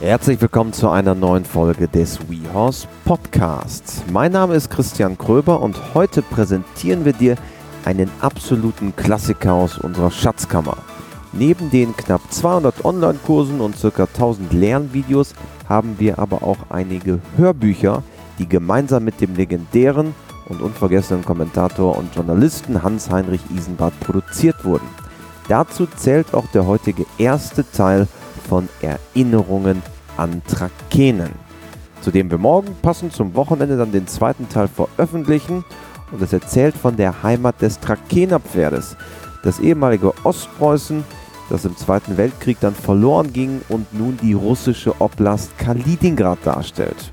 Herzlich willkommen zu einer neuen Folge des WeHorse Podcasts. Mein Name ist Christian Kröber und heute präsentieren wir dir einen absoluten Klassiker aus unserer Schatzkammer. Neben den knapp 200 Online-Kursen und ca. 1000 Lernvideos haben wir aber auch einige Hörbücher, die gemeinsam mit dem legendären und unvergessenen Kommentator und Journalisten Hans-Heinrich Isenbart produziert wurden. Dazu zählt auch der heutige erste Teil von Erinnerungen an Trakenen, zu dem wir morgen passend zum Wochenende dann den zweiten Teil veröffentlichen und es erzählt von der Heimat des Trakenerpferdes, das ehemalige Ostpreußen, das im Zweiten Weltkrieg dann verloren ging und nun die russische Oblast Kaliningrad darstellt.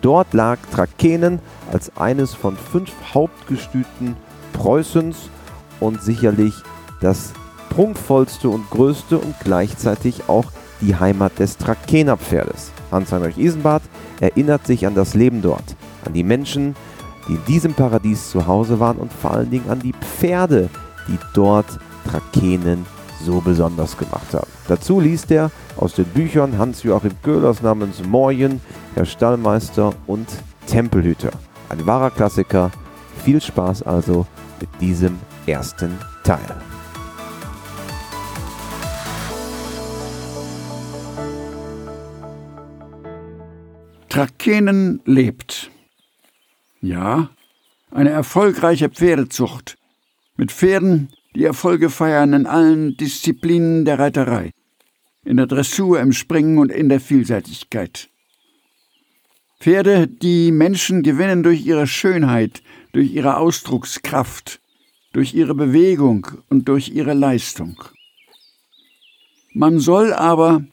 Dort lag Trakenen als eines von fünf Hauptgestüten Preußens und sicherlich das prunkvollste und größte und gleichzeitig auch die Heimat des Trakenerpferdes. Hans-Heinrich Isenbart erinnert sich an das Leben dort, an die Menschen, die in diesem Paradies zu Hause waren und vor allen Dingen an die Pferde, die dort Trakenen so besonders gemacht haben. Dazu liest er aus den Büchern Hans-Joachim Köhlers namens Morjen, Herr Stallmeister und Tempelhüter. Ein wahrer Klassiker. Viel Spaß also mit diesem ersten Teil. Trakenen lebt. Ja, eine erfolgreiche Pferdezucht mit Pferden, die Erfolge feiern in allen Disziplinen der Reiterei, in der Dressur, im Springen und in der Vielseitigkeit. Pferde, die Menschen gewinnen durch ihre Schönheit, durch ihre Ausdruckskraft, durch ihre Bewegung und durch ihre Leistung. Man soll aber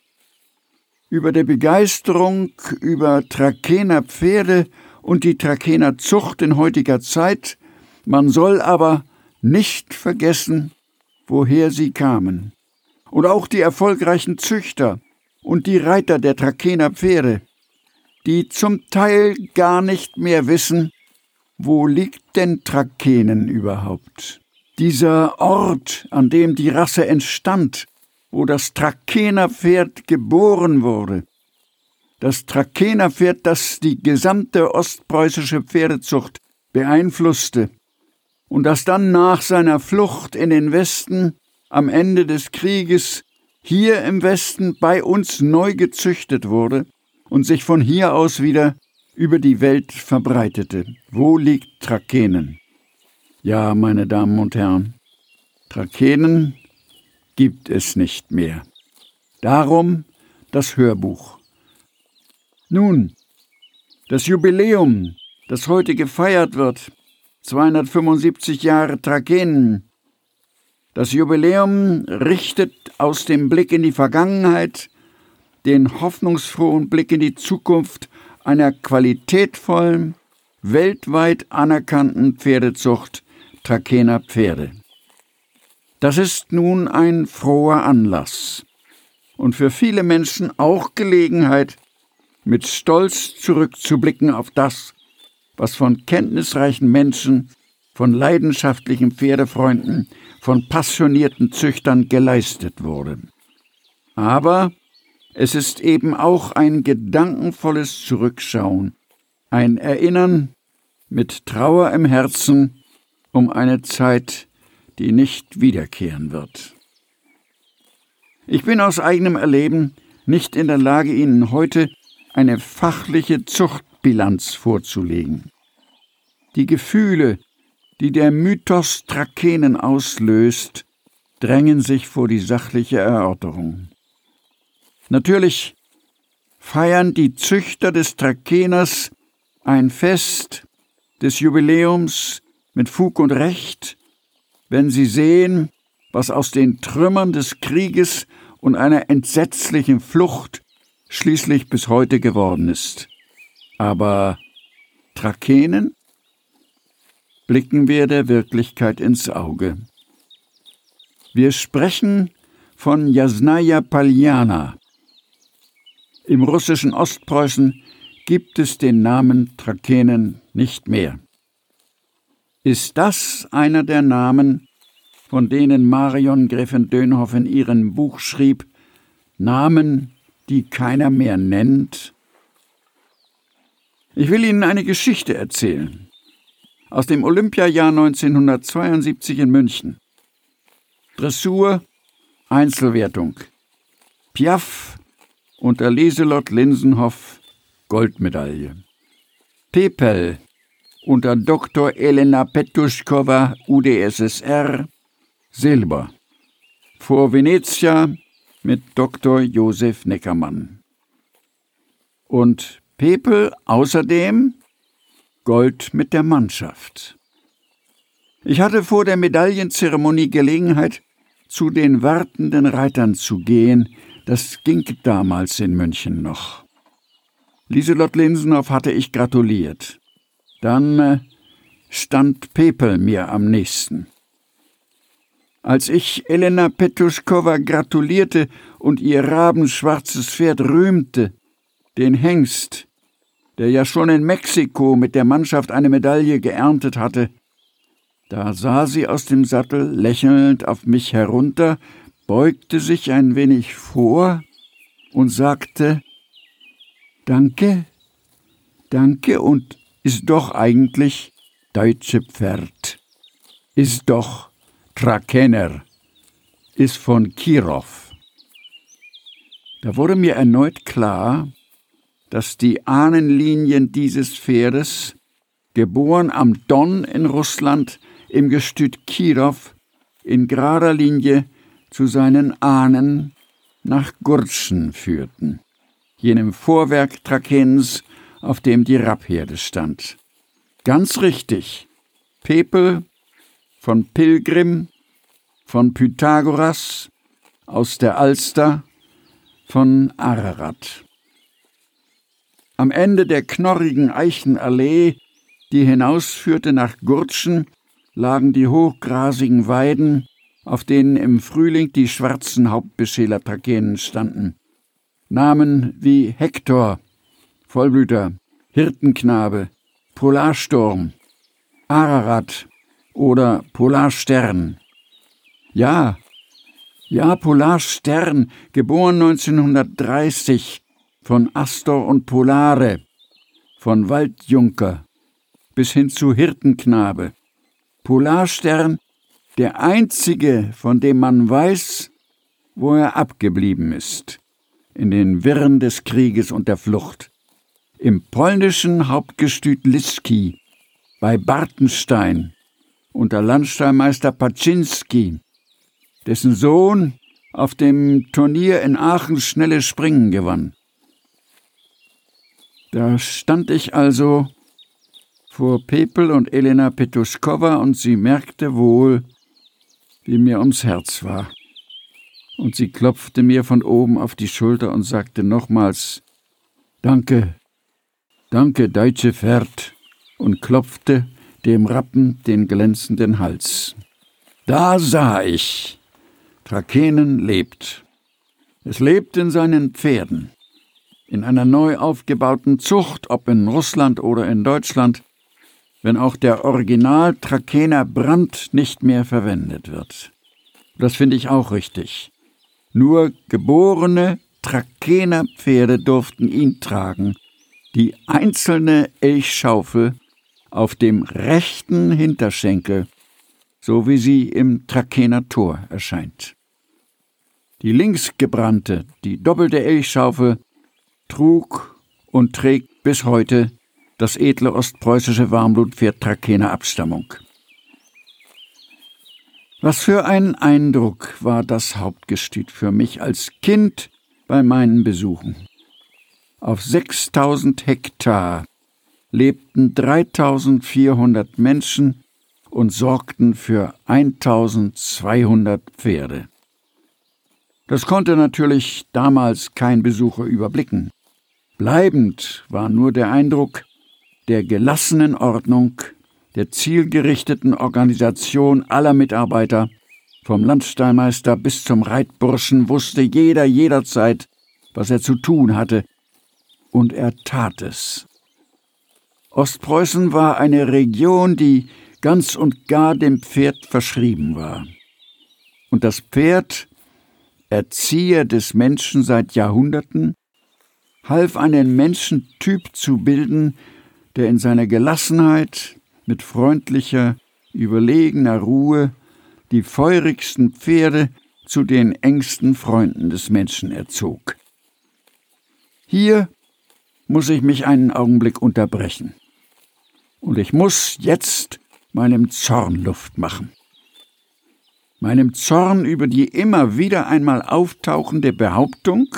über der Begeisterung über Trakener Pferde und die Trakener Zucht in heutiger Zeit, man soll aber nicht vergessen, woher sie kamen. Und auch die erfolgreichen Züchter und die Reiter der Trakener Pferde, die zum Teil gar nicht mehr wissen, wo liegt denn Trakenen überhaupt? Dieser Ort, an dem die Rasse entstand, wo das Trakenerpferd geboren wurde. Das Trakenerpferd, das die gesamte ostpreußische Pferdezucht beeinflusste und das dann nach seiner Flucht in den Westen am Ende des Krieges hier im Westen bei uns neu gezüchtet wurde und sich von hier aus wieder über die Welt verbreitete. Wo liegt Trakenen? Ja, meine Damen und Herren, Trakenen gibt es nicht mehr. Darum das Hörbuch. Nun, das Jubiläum, das heute gefeiert wird, 275 Jahre Trakenen. Das Jubiläum richtet aus dem Blick in die Vergangenheit den hoffnungsfrohen Blick in die Zukunft einer qualitätvollen, weltweit anerkannten Pferdezucht Trakener Pferde. Das ist nun ein froher Anlass und für viele Menschen auch Gelegenheit, mit Stolz zurückzublicken auf das, was von kenntnisreichen Menschen, von leidenschaftlichen Pferdefreunden, von passionierten Züchtern geleistet wurde. Aber es ist eben auch ein gedankenvolles Zurückschauen, ein Erinnern mit Trauer im Herzen um eine Zeit, die nicht wiederkehren wird. Ich bin aus eigenem Erleben nicht in der Lage, Ihnen heute eine fachliche Zuchtbilanz vorzulegen. Die Gefühle, die der Mythos Trakenen auslöst, drängen sich vor die sachliche Erörterung. Natürlich feiern die Züchter des Trakeners ein Fest des Jubiläums mit Fug und Recht, wenn sie sehen, was aus den Trümmern des Krieges und einer entsetzlichen Flucht schließlich bis heute geworden ist. Aber Trakenen? Blicken wir der Wirklichkeit ins Auge. Wir sprechen von Jasnaja Paljana. Im russischen Ostpreußen gibt es den Namen Trakenen nicht mehr. Ist das einer der Namen, von denen Marion Gräfin Dönhoff in ihrem Buch schrieb, Namen die keiner mehr nennt? Ich will Ihnen eine Geschichte erzählen. Aus dem Olympiajahr 1972 in München. Dressur, Einzelwertung. Piaf unter Lieselot Linsenhoff Goldmedaille. Pepel unter Dr. Elena Petuschkova UdSSR Silber. Vor Venezia mit Dr. Josef Neckermann. Und Pepel außerdem Gold mit der Mannschaft. Ich hatte vor der Medaillenzeremonie Gelegenheit, zu den wartenden Reitern zu gehen. Das ging damals in München noch. Lieselott Linsenhoff hatte ich gratuliert. Dann äh, stand Pepel mir am nächsten. Als ich Elena Petuschkova gratulierte und ihr rabenschwarzes Pferd rühmte, den Hengst, der ja schon in Mexiko mit der Mannschaft eine Medaille geerntet hatte, da sah sie aus dem Sattel lächelnd auf mich herunter, beugte sich ein wenig vor und sagte Danke, danke und ist doch eigentlich deutsche Pferd, ist doch Trakener, ist von Kirov. Da wurde mir erneut klar, dass die Ahnenlinien dieses Pferdes, geboren am Don in Russland, im Gestüt Kirov, in gerader Linie zu seinen Ahnen nach Gurtschen führten, jenem Vorwerk Trakens, auf dem die Rappherde stand. Ganz richtig. Pepel von Pilgrim, von Pythagoras, aus der Alster, von Ararat. Am Ende der knorrigen Eichenallee, die hinausführte nach Gurtschen, lagen die hochgrasigen Weiden, auf denen im Frühling die schwarzen Hauptbeschäler-Trakenen standen. Namen wie Hektor, Vollblüter, Hirtenknabe, Polarsturm, Ararat, oder Polarstern. Ja, ja, Polarstern, geboren 1930 von Astor und Polare, von Waldjunker bis hin zu Hirtenknabe. Polarstern, der einzige, von dem man weiß, wo er abgeblieben ist, in den Wirren des Krieges und der Flucht. Im polnischen Hauptgestüt Liski, bei Bartenstein, unter Landstallmeister Paczynski, dessen Sohn auf dem Turnier in Aachen schnelles Springen gewann. Da stand ich also vor Pepel und Elena Petuschkova und sie merkte wohl, wie mir ums Herz war. Und sie klopfte mir von oben auf die Schulter und sagte nochmals Danke, danke, deutsche Pferd, und klopfte dem Rappen den glänzenden Hals. Da sah ich, Trakenen lebt. Es lebt in seinen Pferden. In einer neu aufgebauten Zucht, ob in Russland oder in Deutschland, wenn auch der Original Trakener Brand nicht mehr verwendet wird. Das finde ich auch richtig. Nur geborene Trakener Pferde durften ihn tragen, die einzelne Elchschaufel auf dem rechten Hinterschenkel, so wie sie im Trakener Tor erscheint. Die linksgebrannte, die doppelte Elchschaufel, trug und trägt bis heute das edle ostpreußische Warmblutpferd Trakener Abstammung. Was für ein Eindruck war das Hauptgestüt für mich als Kind bei meinen Besuchen. Auf 6000 Hektar lebten 3400 Menschen und sorgten für 1200 Pferde. Das konnte natürlich damals kein Besucher überblicken. Bleibend war nur der Eindruck der gelassenen Ordnung, der zielgerichteten Organisation aller Mitarbeiter, vom Landstallmeister bis zum Reitburschen wusste jeder jederzeit, was er zu tun hatte, und er tat es. Ostpreußen war eine Region, die ganz und gar dem Pferd verschrieben war. Und das Pferd Erzieher des Menschen seit Jahrhunderten, half einen Menschentyp zu bilden, der in seiner Gelassenheit mit freundlicher, überlegener Ruhe die feurigsten Pferde zu den engsten Freunden des Menschen erzog. Hier muss ich mich einen Augenblick unterbrechen. Und ich muss jetzt meinem Zorn Luft machen. Meinem Zorn über die immer wieder einmal auftauchende Behauptung,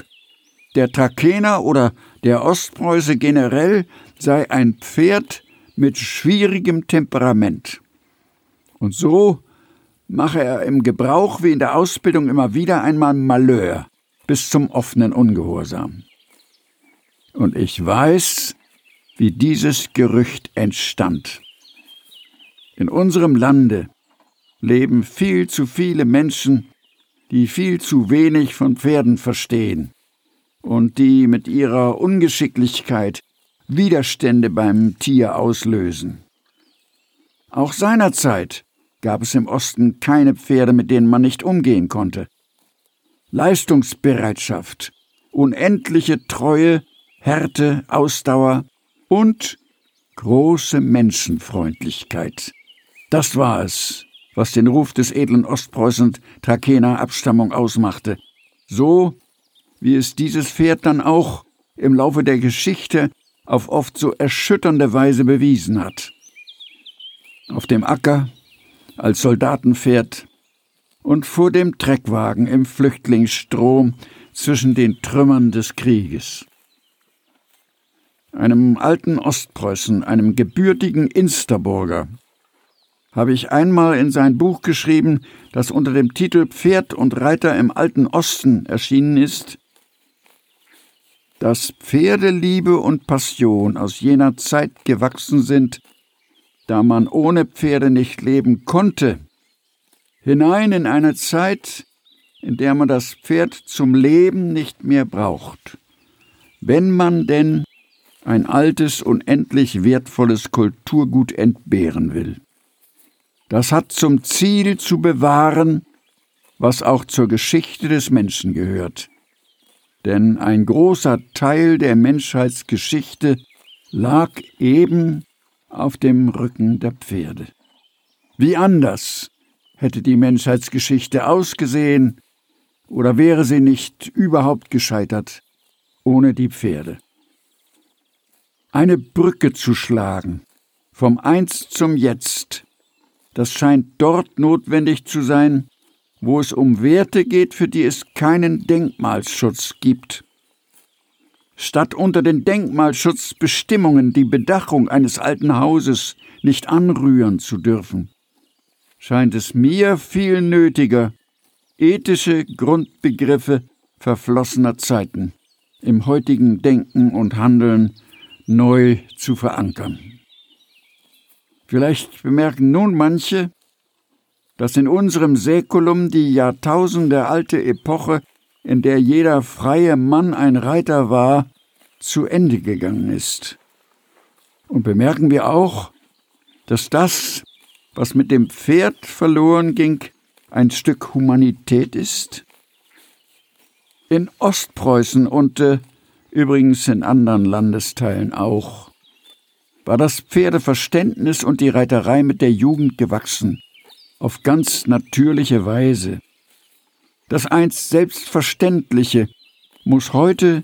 der Trakener oder der Ostpreuße generell sei ein Pferd mit schwierigem Temperament. Und so mache er im Gebrauch wie in der Ausbildung immer wieder einmal Malheur bis zum offenen Ungehorsam. Und ich weiß, wie dieses Gerücht entstand. In unserem Lande leben viel zu viele Menschen, die viel zu wenig von Pferden verstehen und die mit ihrer Ungeschicklichkeit Widerstände beim Tier auslösen. Auch seinerzeit gab es im Osten keine Pferde, mit denen man nicht umgehen konnte. Leistungsbereitschaft, unendliche Treue, Härte, Ausdauer und große Menschenfreundlichkeit. Das war es, was den Ruf des edlen Ostpreußen Trakener Abstammung ausmachte. So wie es dieses Pferd dann auch im Laufe der Geschichte auf oft so erschütternde Weise bewiesen hat. Auf dem Acker, als Soldatenpferd und vor dem Treckwagen im Flüchtlingsstrom zwischen den Trümmern des Krieges. Einem alten Ostpreußen, einem gebürtigen Insterburger, habe ich einmal in sein Buch geschrieben, das unter dem Titel Pferd und Reiter im alten Osten erschienen ist, dass Pferdeliebe und Passion aus jener Zeit gewachsen sind, da man ohne Pferde nicht leben konnte, hinein in eine Zeit, in der man das Pferd zum Leben nicht mehr braucht, wenn man denn ein altes, unendlich wertvolles Kulturgut entbehren will. Das hat zum Ziel zu bewahren, was auch zur Geschichte des Menschen gehört, denn ein großer Teil der Menschheitsgeschichte lag eben auf dem Rücken der Pferde. Wie anders hätte die Menschheitsgeschichte ausgesehen, oder wäre sie nicht überhaupt gescheitert ohne die Pferde? Eine Brücke zu schlagen, vom Einst zum Jetzt, das scheint dort notwendig zu sein, wo es um Werte geht, für die es keinen Denkmalschutz gibt. Statt unter den Denkmalschutzbestimmungen die Bedachung eines alten Hauses nicht anrühren zu dürfen, scheint es mir viel nötiger, ethische Grundbegriffe verflossener Zeiten im heutigen Denken und Handeln neu zu verankern. Vielleicht bemerken nun manche, dass in unserem Säkulum die Jahrtausende alte Epoche, in der jeder freie Mann ein Reiter war, zu Ende gegangen ist. Und bemerken wir auch, dass das, was mit dem Pferd verloren ging, ein Stück Humanität ist? In Ostpreußen und äh, übrigens in anderen Landesteilen auch, war das Pferdeverständnis und die Reiterei mit der Jugend gewachsen auf ganz natürliche Weise. Das einst Selbstverständliche muss heute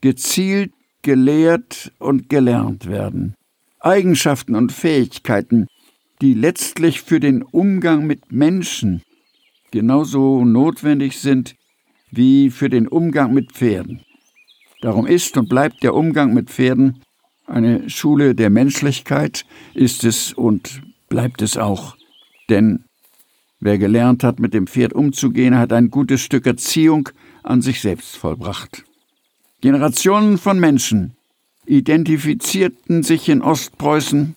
gezielt gelehrt und gelernt werden. Eigenschaften und Fähigkeiten, die letztlich für den Umgang mit Menschen genauso notwendig sind wie für den Umgang mit Pferden. Darum ist und bleibt der Umgang mit Pferden eine Schule der Menschlichkeit, ist es und bleibt es auch. Denn Wer gelernt hat, mit dem Pferd umzugehen, hat ein gutes Stück Erziehung an sich selbst vollbracht. Generationen von Menschen identifizierten sich in Ostpreußen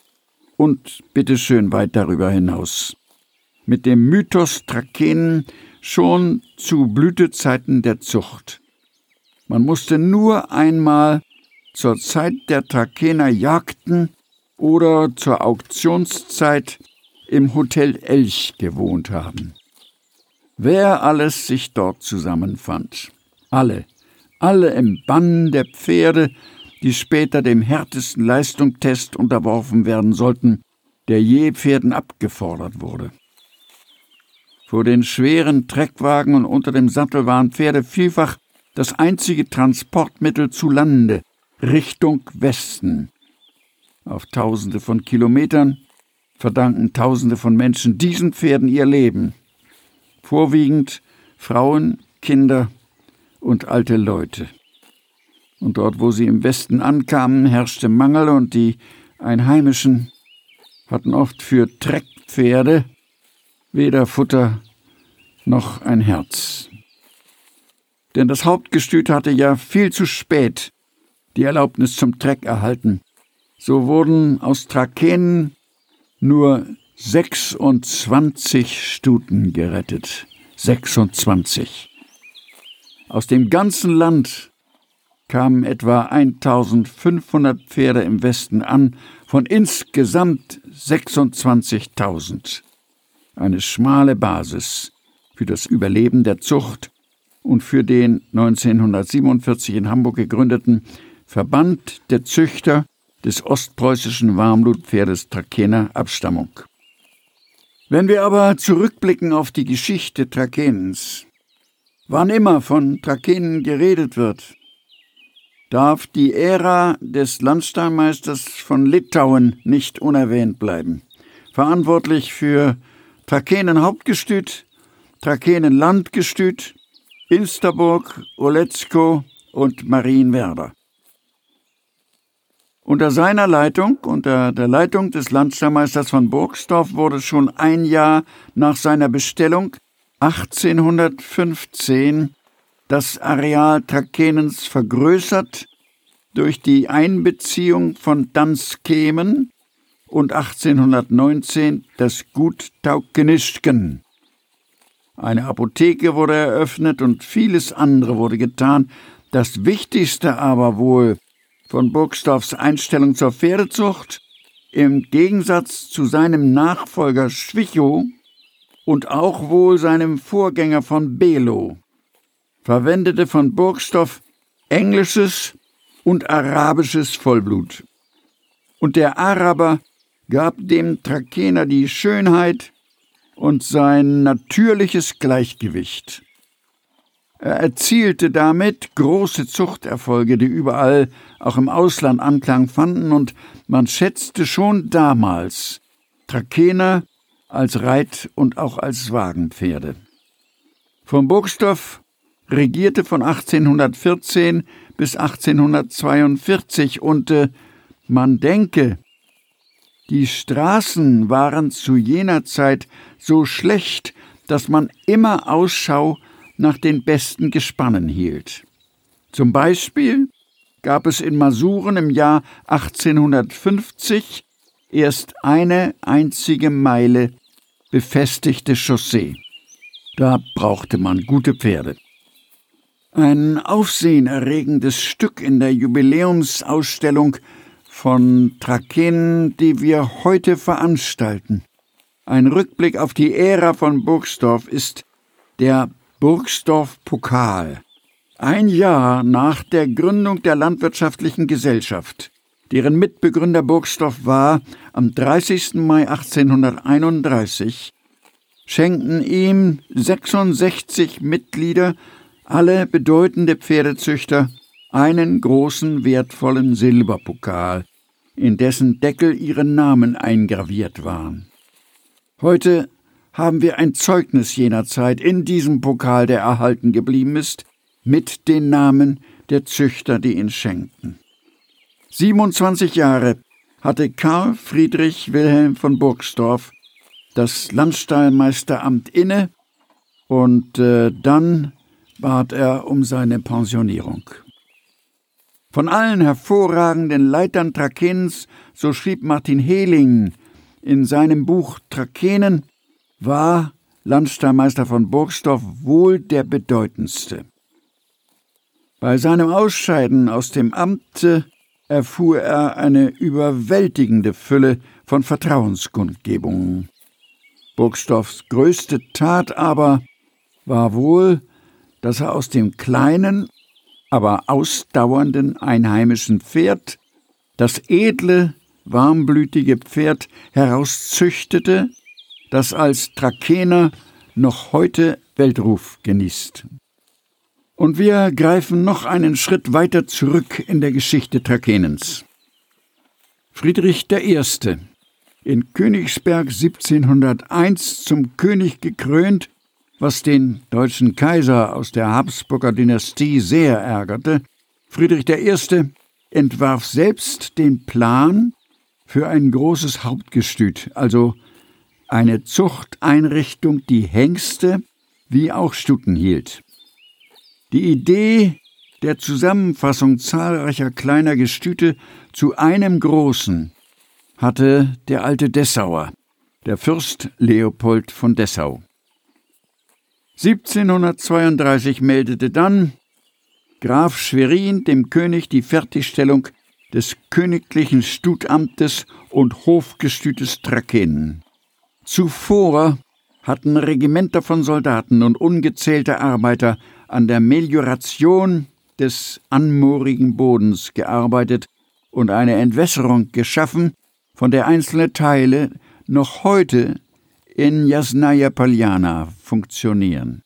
und bitteschön weit darüber hinaus mit dem Mythos Trakenen schon zu Blütezeiten der Zucht. Man musste nur einmal zur Zeit der Trakener Jagden oder zur Auktionszeit im Hotel Elch gewohnt haben. wer alles sich dort zusammenfand. Alle, alle im Bann der Pferde, die später dem härtesten Leistungstest unterworfen werden sollten, der je Pferden abgefordert wurde. Vor den schweren Treckwagen und unter dem Sattel waren Pferde vielfach das einzige Transportmittel zu Lande, Richtung Westen. Auf Tausende von Kilometern verdanken Tausende von Menschen diesen Pferden ihr Leben. Vorwiegend Frauen, Kinder und alte Leute. Und dort, wo sie im Westen ankamen, herrschte Mangel und die Einheimischen hatten oft für Treckpferde weder Futter noch ein Herz. Denn das Hauptgestüt hatte ja viel zu spät die Erlaubnis zum Treck erhalten. So wurden aus Trakehnen nur 26 Stuten gerettet. 26. Aus dem ganzen Land kamen etwa 1500 Pferde im Westen an, von insgesamt 26.000 eine schmale Basis für das Überleben der Zucht und für den 1947 in Hamburg gegründeten Verband der Züchter des ostpreußischen Warmblutpferdes Trakener Abstammung. Wenn wir aber zurückblicken auf die Geschichte Trakenens, wann immer von Trakenen geredet wird, darf die Ära des Landstallmeisters von Litauen nicht unerwähnt bleiben. Verantwortlich für Trakenen Hauptgestüt, Trakenen Landgestüt, Insterburg, Olecko und Marienwerder. Unter seiner Leitung, unter der Leitung des Landstallmeisters von Burgsdorf, wurde schon ein Jahr nach seiner Bestellung 1815 das Areal Trakenens vergrößert durch die Einbeziehung von Danskemen und 1819 das Gut Taukenischken. Eine Apotheke wurde eröffnet und vieles andere wurde getan. Das Wichtigste aber wohl von Burgsdorfs Einstellung zur Pferdezucht im Gegensatz zu seinem Nachfolger Schwichow und auch wohl seinem Vorgänger von Belo verwendete von Burgsdorf englisches und arabisches Vollblut. Und der Araber gab dem Trakener die Schönheit und sein natürliches Gleichgewicht. Er erzielte damit große Zuchterfolge, die überall, auch im Ausland, Anklang fanden, und man schätzte schon damals Trakener als Reit- und auch als Wagenpferde. Von Burgstoff regierte von 1814 bis 1842 und äh, man denke, die Straßen waren zu jener Zeit so schlecht, dass man immer Ausschau nach den besten Gespannen hielt. Zum Beispiel gab es in Masuren im Jahr 1850 erst eine einzige Meile befestigte Chaussee. Da brauchte man gute Pferde. Ein aufsehenerregendes Stück in der Jubiläumsausstellung von Trakehnen, die wir heute veranstalten. Ein Rückblick auf die Ära von Burgsdorf ist der Burgsdorf-Pokal. Ein Jahr nach der Gründung der Landwirtschaftlichen Gesellschaft, deren Mitbegründer Burgsdorf war, am 30. Mai 1831, schenkten ihm 66 Mitglieder, alle bedeutende Pferdezüchter, einen großen wertvollen Silberpokal, in dessen Deckel ihre Namen eingraviert waren. Heute haben wir ein Zeugnis jener Zeit in diesem Pokal, der erhalten geblieben ist, mit den Namen der Züchter, die ihn schenkten. 27 Jahre hatte Karl Friedrich Wilhelm von Burgsdorf das Landstallmeisteramt inne und äh, dann bat er um seine Pensionierung. Von allen hervorragenden Leitern Trakens, so schrieb Martin Hehling in seinem Buch Trakenen, war Landstallmeister von Burgsdorf wohl der bedeutendste. Bei seinem Ausscheiden aus dem Amte erfuhr er eine überwältigende Fülle von Vertrauenskundgebungen. Burgsdorfs größte Tat aber war wohl, dass er aus dem kleinen, aber ausdauernden einheimischen Pferd das edle, warmblütige Pferd herauszüchtete, das als Trakener noch heute Weltruf genießt. Und wir greifen noch einen Schritt weiter zurück in der Geschichte Trakenens. Friedrich I., in Königsberg 1701 zum König gekrönt, was den deutschen Kaiser aus der Habsburger Dynastie sehr ärgerte, Friedrich I. entwarf selbst den Plan für ein großes Hauptgestüt, also eine Zuchteinrichtung, die Hengste wie auch Stuten hielt. Die Idee der Zusammenfassung zahlreicher kleiner Gestüte zu einem großen hatte der alte Dessauer, der Fürst Leopold von Dessau. 1732 meldete dann Graf Schwerin dem König die Fertigstellung des königlichen Stutamtes und Hofgestütes Trakehnen. Zuvor hatten Regimenter von Soldaten und ungezählte Arbeiter an der Melioration des anmoorigen Bodens gearbeitet und eine Entwässerung geschaffen, von der einzelne Teile noch heute in Jasnaya Paljana funktionieren.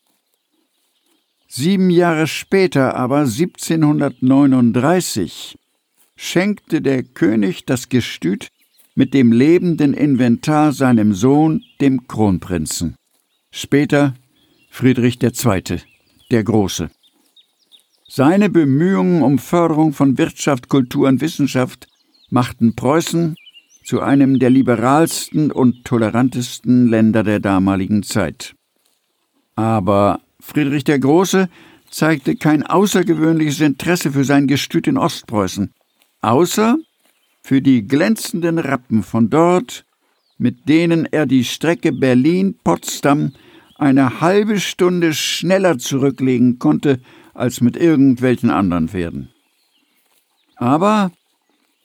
Sieben Jahre später aber, 1739, schenkte der König das Gestüt mit dem lebenden Inventar seinem Sohn, dem Kronprinzen. Später Friedrich II., der Große. Seine Bemühungen um Förderung von Wirtschaft, Kultur und Wissenschaft machten Preußen zu einem der liberalsten und tolerantesten Länder der damaligen Zeit. Aber Friedrich der Große zeigte kein außergewöhnliches Interesse für sein Gestüt in Ostpreußen, außer für die glänzenden Rappen von dort, mit denen er die Strecke Berlin-Potsdam eine halbe Stunde schneller zurücklegen konnte als mit irgendwelchen anderen Pferden. Aber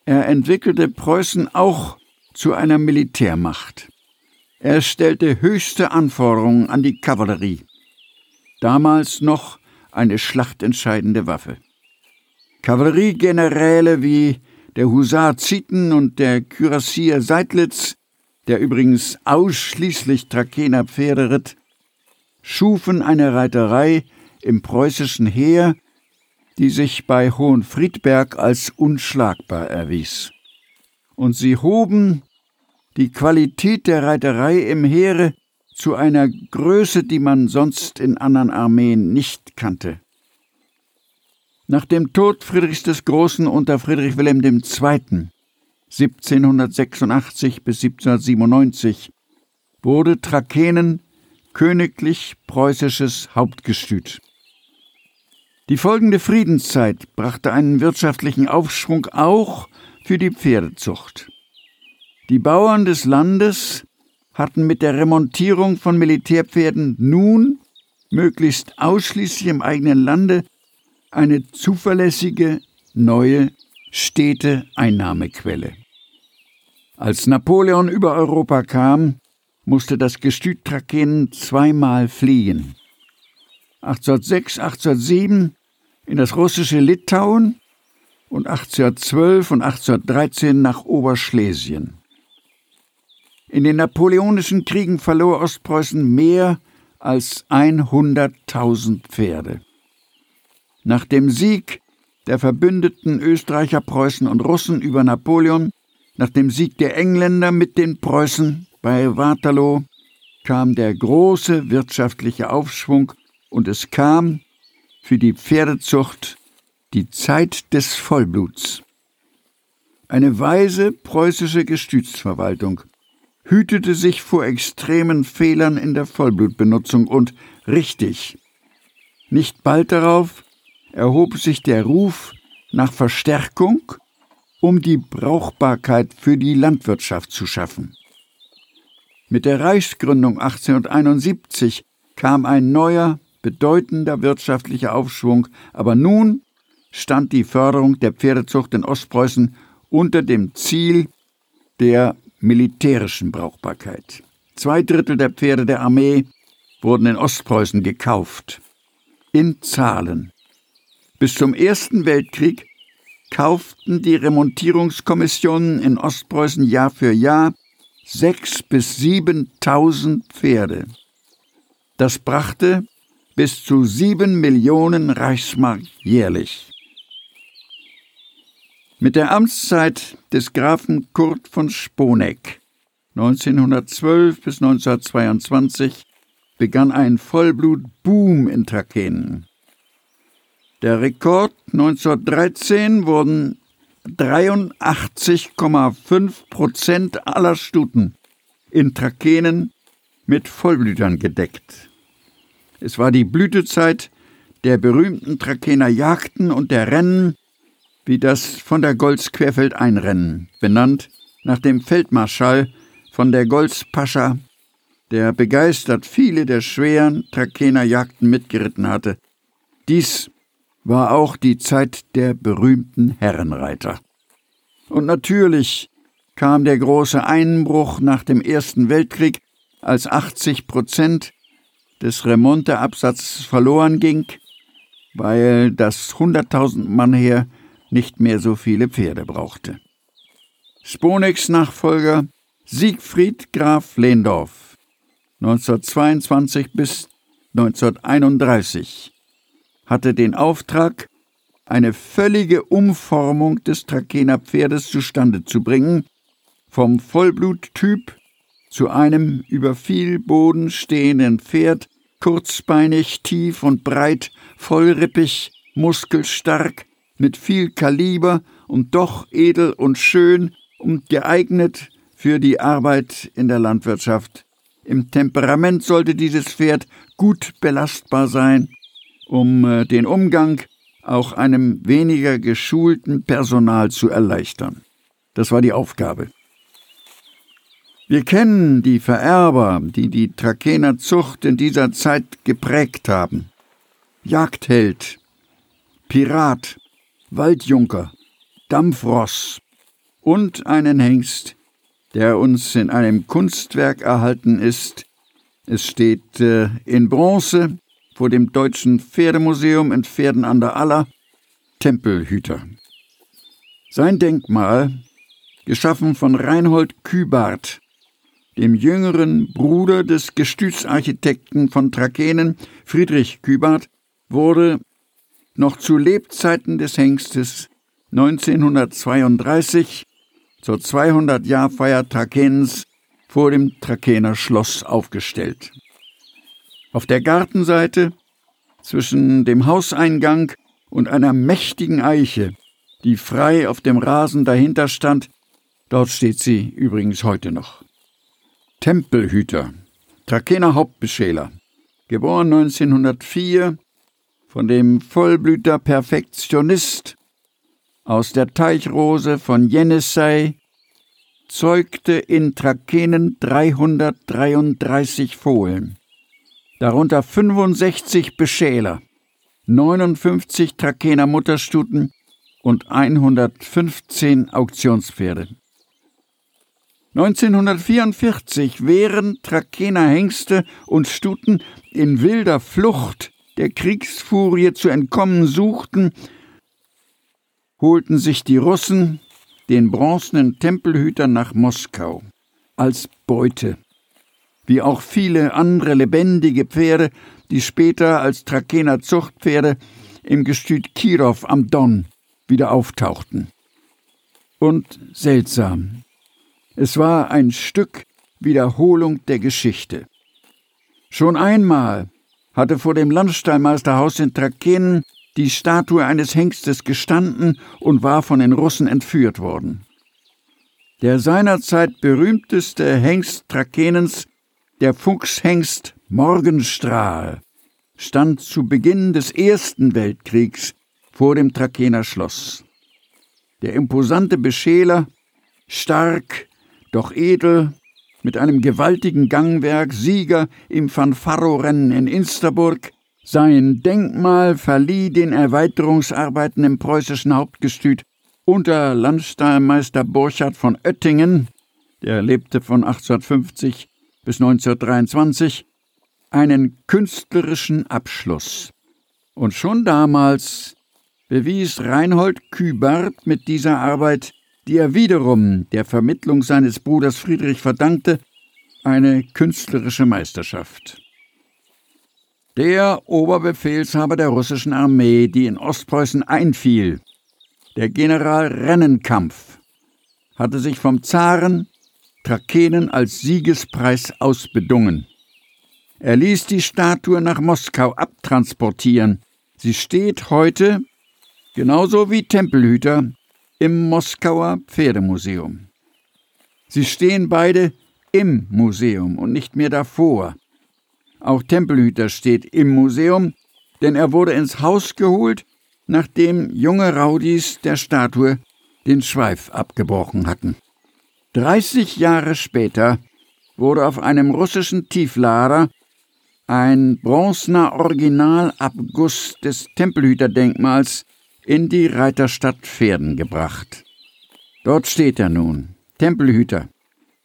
er entwickelte Preußen auch zu einer Militärmacht. Er stellte höchste Anforderungen an die Kavallerie. Damals noch eine schlachtentscheidende Waffe. Kavalleriegeneräle wie der Husar Zieten und der Kürassier Seidlitz, der übrigens ausschließlich Trakener Pferde ritt, schufen eine Reiterei im preußischen Heer, die sich bei Hohenfriedberg als unschlagbar erwies. Und sie hoben die Qualität der Reiterei im Heere zu einer Größe, die man sonst in anderen Armeen nicht kannte. Nach dem Tod Friedrichs des Großen unter Friedrich Wilhelm II. 1786 bis 1797 wurde Trakehnen königlich preußisches Hauptgestüt. Die folgende Friedenszeit brachte einen wirtschaftlichen Aufschwung auch für die Pferdezucht. Die Bauern des Landes hatten mit der Remontierung von Militärpferden nun möglichst ausschließlich im eigenen Lande eine zuverlässige, neue, stete Einnahmequelle. Als Napoleon über Europa kam, musste das Gestüt Trakehnen zweimal fliehen. 1806, 1807 in das russische Litauen und 1812 und 1813 nach Oberschlesien. In den napoleonischen Kriegen verlor Ostpreußen mehr als 100.000 Pferde. Nach dem Sieg der Verbündeten Österreicher, Preußen und Russen über Napoleon, nach dem Sieg der Engländer mit den Preußen bei Waterloo, kam der große wirtschaftliche Aufschwung und es kam für die Pferdezucht die Zeit des Vollbluts. Eine weise preußische Gestütsverwaltung hütete sich vor extremen Fehlern in der Vollblutbenutzung und richtig. Nicht bald darauf erhob sich der Ruf nach Verstärkung, um die Brauchbarkeit für die Landwirtschaft zu schaffen. Mit der Reichsgründung 1871 kam ein neuer, bedeutender wirtschaftlicher Aufschwung, aber nun stand die Förderung der Pferdezucht in Ostpreußen unter dem Ziel der militärischen Brauchbarkeit. Zwei Drittel der Pferde der Armee wurden in Ostpreußen gekauft. In Zahlen. Bis zum Ersten Weltkrieg kauften die Remontierungskommissionen in Ostpreußen Jahr für Jahr sechs bis siebentausend Pferde. Das brachte bis zu sieben Millionen Reichsmark jährlich. Mit der Amtszeit des Grafen Kurt von Sponeck 1912 bis 1922 begann ein Vollblut-Boom in Trakehnen. Der Rekord 1913 wurden 83,5 Prozent aller Stuten in Trakehnen mit Vollblütern gedeckt. Es war die Blütezeit der berühmten Trakener Jagden und der Rennen, wie das von der Golds Querfeldeinrennen, benannt nach dem Feldmarschall von der Golds Pascha, der begeistert viele der schweren Trakener Jagden mitgeritten hatte. Dies war auch die Zeit der berühmten Herrenreiter. Und natürlich kam der große Einbruch nach dem Ersten Weltkrieg, als 80 Prozent des Remonteabsatzes verloren ging, weil das 100.000 Mann Heer nicht mehr so viele Pferde brauchte. Sponecks Nachfolger Siegfried Graf Lehndorf 1922 bis 1931 hatte den Auftrag, eine völlige Umformung des Trakener Pferdes zustande zu bringen, vom Vollbluttyp zu einem über viel Boden stehenden Pferd, kurzbeinig, tief und breit, vollrippig, muskelstark, mit viel Kaliber und doch edel und schön und geeignet für die Arbeit in der Landwirtschaft. Im Temperament sollte dieses Pferd gut belastbar sein, um äh, den Umgang auch einem weniger geschulten Personal zu erleichtern. Das war die Aufgabe. Wir kennen die Vererber, die die Trakener Zucht in dieser Zeit geprägt haben. Jagdheld, Pirat, Waldjunker, Dampfross und einen Hengst, der uns in einem Kunstwerk erhalten ist. Es steht äh, in Bronze vor dem Deutschen Pferdemuseum in Pferden an der Aller, Tempelhüter. Sein Denkmal, geschaffen von Reinhold Kübart, dem jüngeren Bruder des Gestütsarchitekten von Trakehnen, Friedrich Kübart, wurde noch zu Lebzeiten des Hengstes 1932 zur 200-Jahr-Feier Trakenens vor dem Trakener Schloss aufgestellt. Auf der Gartenseite zwischen dem Hauseingang und einer mächtigen Eiche, die frei auf dem Rasen dahinter stand, dort steht sie übrigens heute noch. Tempelhüter, Trakener Hauptbeschäler, geboren 1904, von dem Vollblüter Perfektionist aus der Teichrose von Jenissei, zeugte in Trakenen 333 Fohlen, darunter 65 Beschäler, 59 Trakener Mutterstuten und 115 Auktionspferde. 1944, während Trakener Hengste und Stuten in wilder Flucht der Kriegsfurie zu entkommen suchten, holten sich die Russen den bronzenen Tempelhüter nach Moskau als Beute, wie auch viele andere lebendige Pferde, die später als Trakener Zuchtpferde im Gestüt Kirov am Don wieder auftauchten. Und seltsam, es war ein Stück Wiederholung der Geschichte. Schon einmal hatte vor dem Landstallmeisterhaus in Trakehnen die Statue eines Hengstes gestanden und war von den Russen entführt worden. Der seinerzeit berühmteste Hengst Trakenens, der Fuchshengst Morgenstrahl, stand zu Beginn des Ersten Weltkriegs vor dem Trakener Schloss. Der imposante Beschäler, stark, doch edel, mit einem gewaltigen Gangwerk, Sieger im Fanfaro-Rennen in Insterburg, sein Denkmal verlieh den Erweiterungsarbeiten im preußischen Hauptgestüt unter Landstallmeister Burchard von Oettingen, der lebte von 1850 bis 1923, einen künstlerischen Abschluss. Und schon damals bewies Reinhold Kübart mit dieser Arbeit, die er wiederum der Vermittlung seines Bruders Friedrich verdankte, eine künstlerische Meisterschaft. Der Oberbefehlshaber der russischen Armee, die in Ostpreußen einfiel, der General Rennenkampf, hatte sich vom Zaren Trakehnen als Siegespreis ausbedungen. Er ließ die Statue nach Moskau abtransportieren. Sie steht heute, genauso wie Tempelhüter, im Moskauer Pferdemuseum. Sie stehen beide im Museum und nicht mehr davor. Auch Tempelhüter steht im Museum, denn er wurde ins Haus geholt, nachdem junge Raudis der Statue den Schweif abgebrochen hatten. 30 Jahre später wurde auf einem russischen Tieflader ein bronzener Originalabguss des Tempelhüterdenkmals in die Reiterstadt Pferden gebracht. Dort steht er nun, Tempelhüter,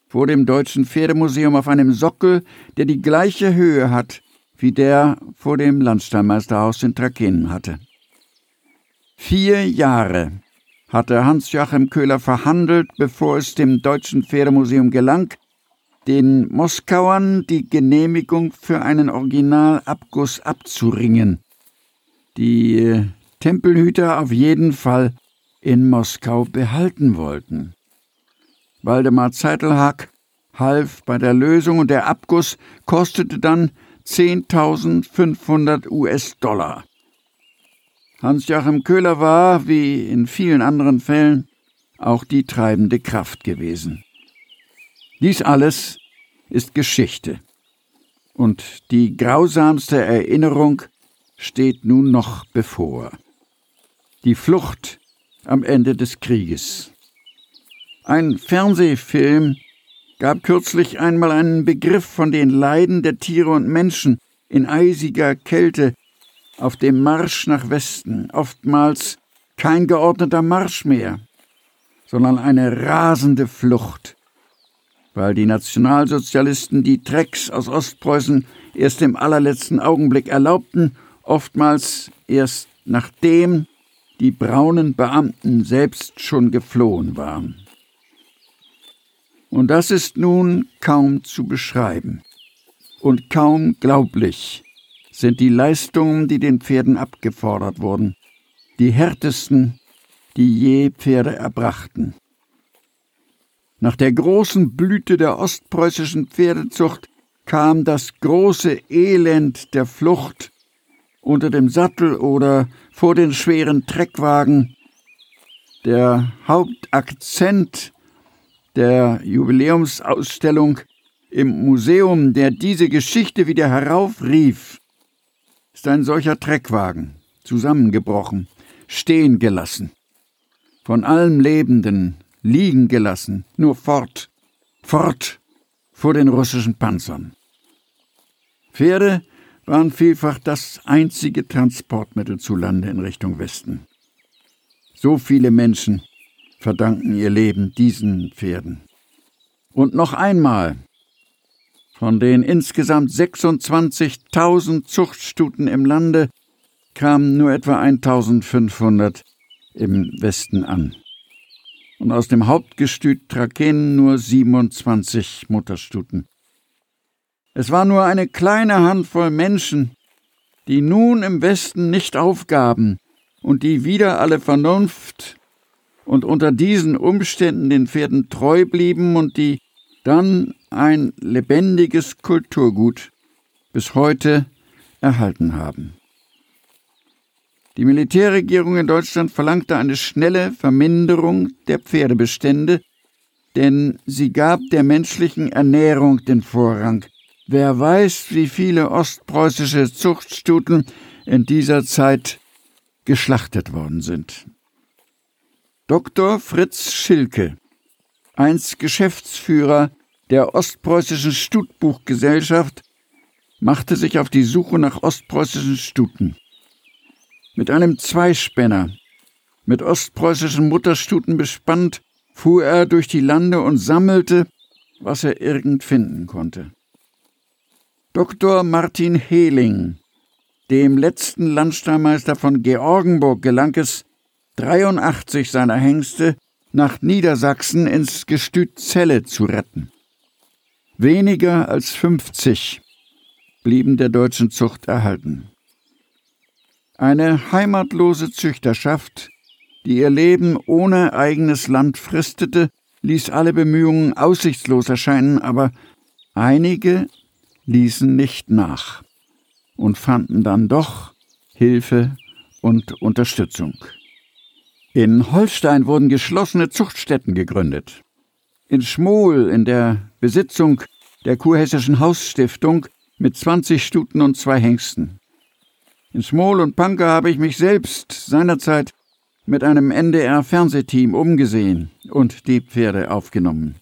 vor dem Deutschen Pferdemuseum auf einem Sockel, der die gleiche Höhe hat, wie der vor dem Landstallmeisterhaus in Trakehnen hatte. Vier Jahre hatte Hans-Joachim Köhler verhandelt, bevor es dem Deutschen Pferdemuseum gelang, den Moskauern die Genehmigung für einen Originalabguss abzuringen. Die äh, Tempelhüter auf jeden Fall in Moskau behalten wollten. Waldemar Zeitelhack half bei der Lösung und der Abguss kostete dann 10.500 US-Dollar. Hans-Joachim Köhler war, wie in vielen anderen Fällen, auch die treibende Kraft gewesen. Dies alles ist Geschichte. Und die grausamste Erinnerung steht nun noch bevor. Die Flucht am Ende des Krieges. Ein Fernsehfilm gab kürzlich einmal einen Begriff von den Leiden der Tiere und Menschen in eisiger Kälte auf dem Marsch nach Westen, oftmals kein geordneter Marsch mehr, sondern eine rasende Flucht, weil die Nationalsozialisten die Trecks aus Ostpreußen erst im allerletzten Augenblick erlaubten, oftmals erst nachdem die braunen Beamten selbst schon geflohen waren. Und das ist nun kaum zu beschreiben und kaum glaublich, sind die Leistungen, die den Pferden abgefordert wurden, die härtesten, die je Pferde erbrachten. Nach der großen Blüte der ostpreußischen Pferdezucht kam das große Elend der Flucht unter dem Sattel oder vor den schweren Treckwagen. Der Hauptakzent der Jubiläumsausstellung im Museum, der diese Geschichte wieder heraufrief, ist ein solcher Treckwagen, zusammengebrochen, stehen gelassen, von allem Lebenden liegen gelassen, nur fort, fort vor den russischen Panzern. Pferde waren vielfach das einzige Transportmittel zu Lande in Richtung Westen. So viele Menschen verdanken ihr Leben diesen Pferden. Und noch einmal, von den insgesamt 26.000 Zuchtstuten im Lande kamen nur etwa 1.500 im Westen an. Und aus dem Hauptgestüt Trakehnen nur 27 Mutterstuten. Es war nur eine kleine Handvoll Menschen, die nun im Westen nicht aufgaben und die wieder alle Vernunft und unter diesen Umständen den Pferden treu blieben und die dann ein lebendiges Kulturgut bis heute erhalten haben. Die Militärregierung in Deutschland verlangte eine schnelle Verminderung der Pferdebestände, denn sie gab der menschlichen Ernährung den Vorrang. Wer weiß, wie viele ostpreußische Zuchtstuten in dieser Zeit geschlachtet worden sind. Dr. Fritz Schilke, einst Geschäftsführer der Ostpreußischen Stutbuchgesellschaft machte sich auf die Suche nach ostpreußischen Stuten. Mit einem Zweispänner, mit ostpreußischen Mutterstuten bespannt, fuhr er durch die Lande und sammelte, was er irgend finden konnte. Dr. Martin Hehling, dem letzten Landstallmeister von Georgenburg, gelang es, 83 seiner Hengste nach Niedersachsen ins Gestüt Celle zu retten. Weniger als 50 blieben der deutschen Zucht erhalten. Eine heimatlose Züchterschaft, die ihr Leben ohne eigenes Land fristete, ließ alle Bemühungen aussichtslos erscheinen, aber einige ließen nicht nach und fanden dann doch Hilfe und Unterstützung. In Holstein wurden geschlossene Zuchtstätten gegründet. In Schmohl, in der Besitzung der Kurhessischen Hausstiftung, mit 20 Stuten und zwei Hengsten. In Schmohl und Panke habe ich mich selbst seinerzeit mit einem NDR-Fernsehteam umgesehen und die Pferde aufgenommen.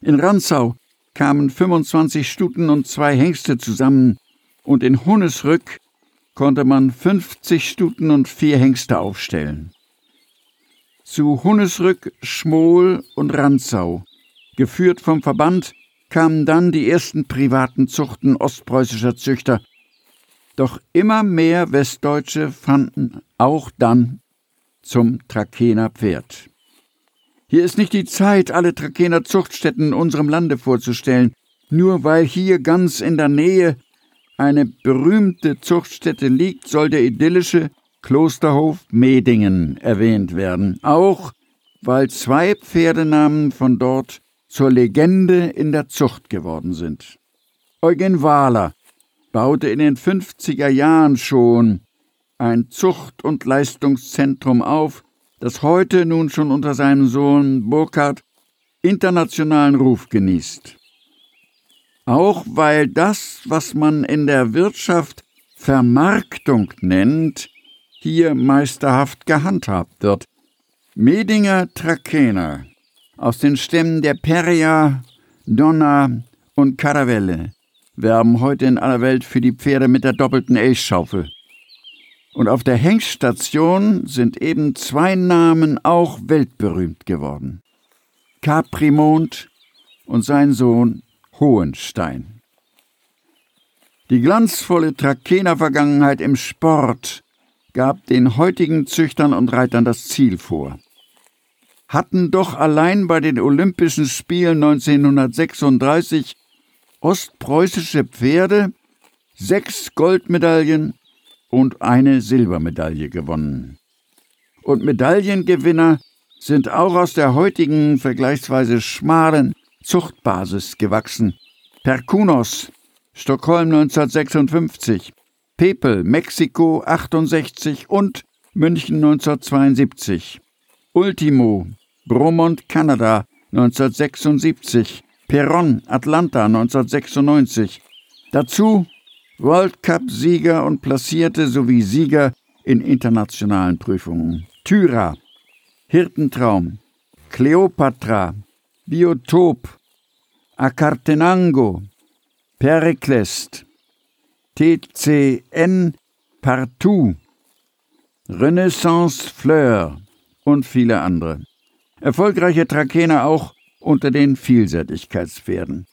In Ranzau kamen 25 Stuten und zwei Hengste zusammen und in Hunesrück konnte man 50 Stuten und vier Hengste aufstellen. Zu Hunesrück, Schmohl und Ranzau, geführt vom Verband, kamen dann die ersten privaten Zuchten ostpreußischer Züchter. Doch immer mehr Westdeutsche fanden auch dann zum Trakener Pferd. Hier ist nicht die Zeit, alle Trakener Zuchtstätten in unserem Lande vorzustellen, nur weil hier ganz in der Nähe eine berühmte Zuchtstätte liegt, soll der idyllische Klosterhof Medingen erwähnt werden, auch weil zwei Pferdenamen von dort zur Legende in der Zucht geworden sind. Eugen Wahler baute in den 50er Jahren schon ein Zucht- und Leistungszentrum auf, das heute nun schon unter seinem Sohn Burkhard internationalen Ruf genießt. Auch weil das, was man in der Wirtschaft Vermarktung nennt, hier meisterhaft gehandhabt wird. Medinger Trakener aus den Stämmen der Peria, Donna und Caravelle werben heute in aller Welt für die Pferde mit der doppelten Elchschaufel. Und auf der Hengststation sind eben zwei Namen auch weltberühmt geworden. Caprimond und sein Sohn Hohenstein. Die glanzvolle Trakener Vergangenheit im Sport gab den heutigen Züchtern und Reitern das Ziel vor. Hatten doch allein bei den Olympischen Spielen 1936 ostpreußische Pferde sechs Goldmedaillen und eine Silbermedaille gewonnen. Und Medaillengewinner sind auch aus der heutigen vergleichsweise schmalen Zuchtbasis gewachsen. Perkunos, Stockholm 1956, Pepel, Mexiko 68 und München 1972. Ultimo, Bromont, Kanada 1976, Perron, Atlanta 1996. Dazu World Cup-Sieger und Platzierte sowie Sieger in internationalen Prüfungen. Tyra, Hirtentraum, Cleopatra, Biotop, Acartenango, Periclest, TCN Partout, Renaissance Fleur und viele andere. Erfolgreiche Trakener auch unter den Vielseitigkeitspferden.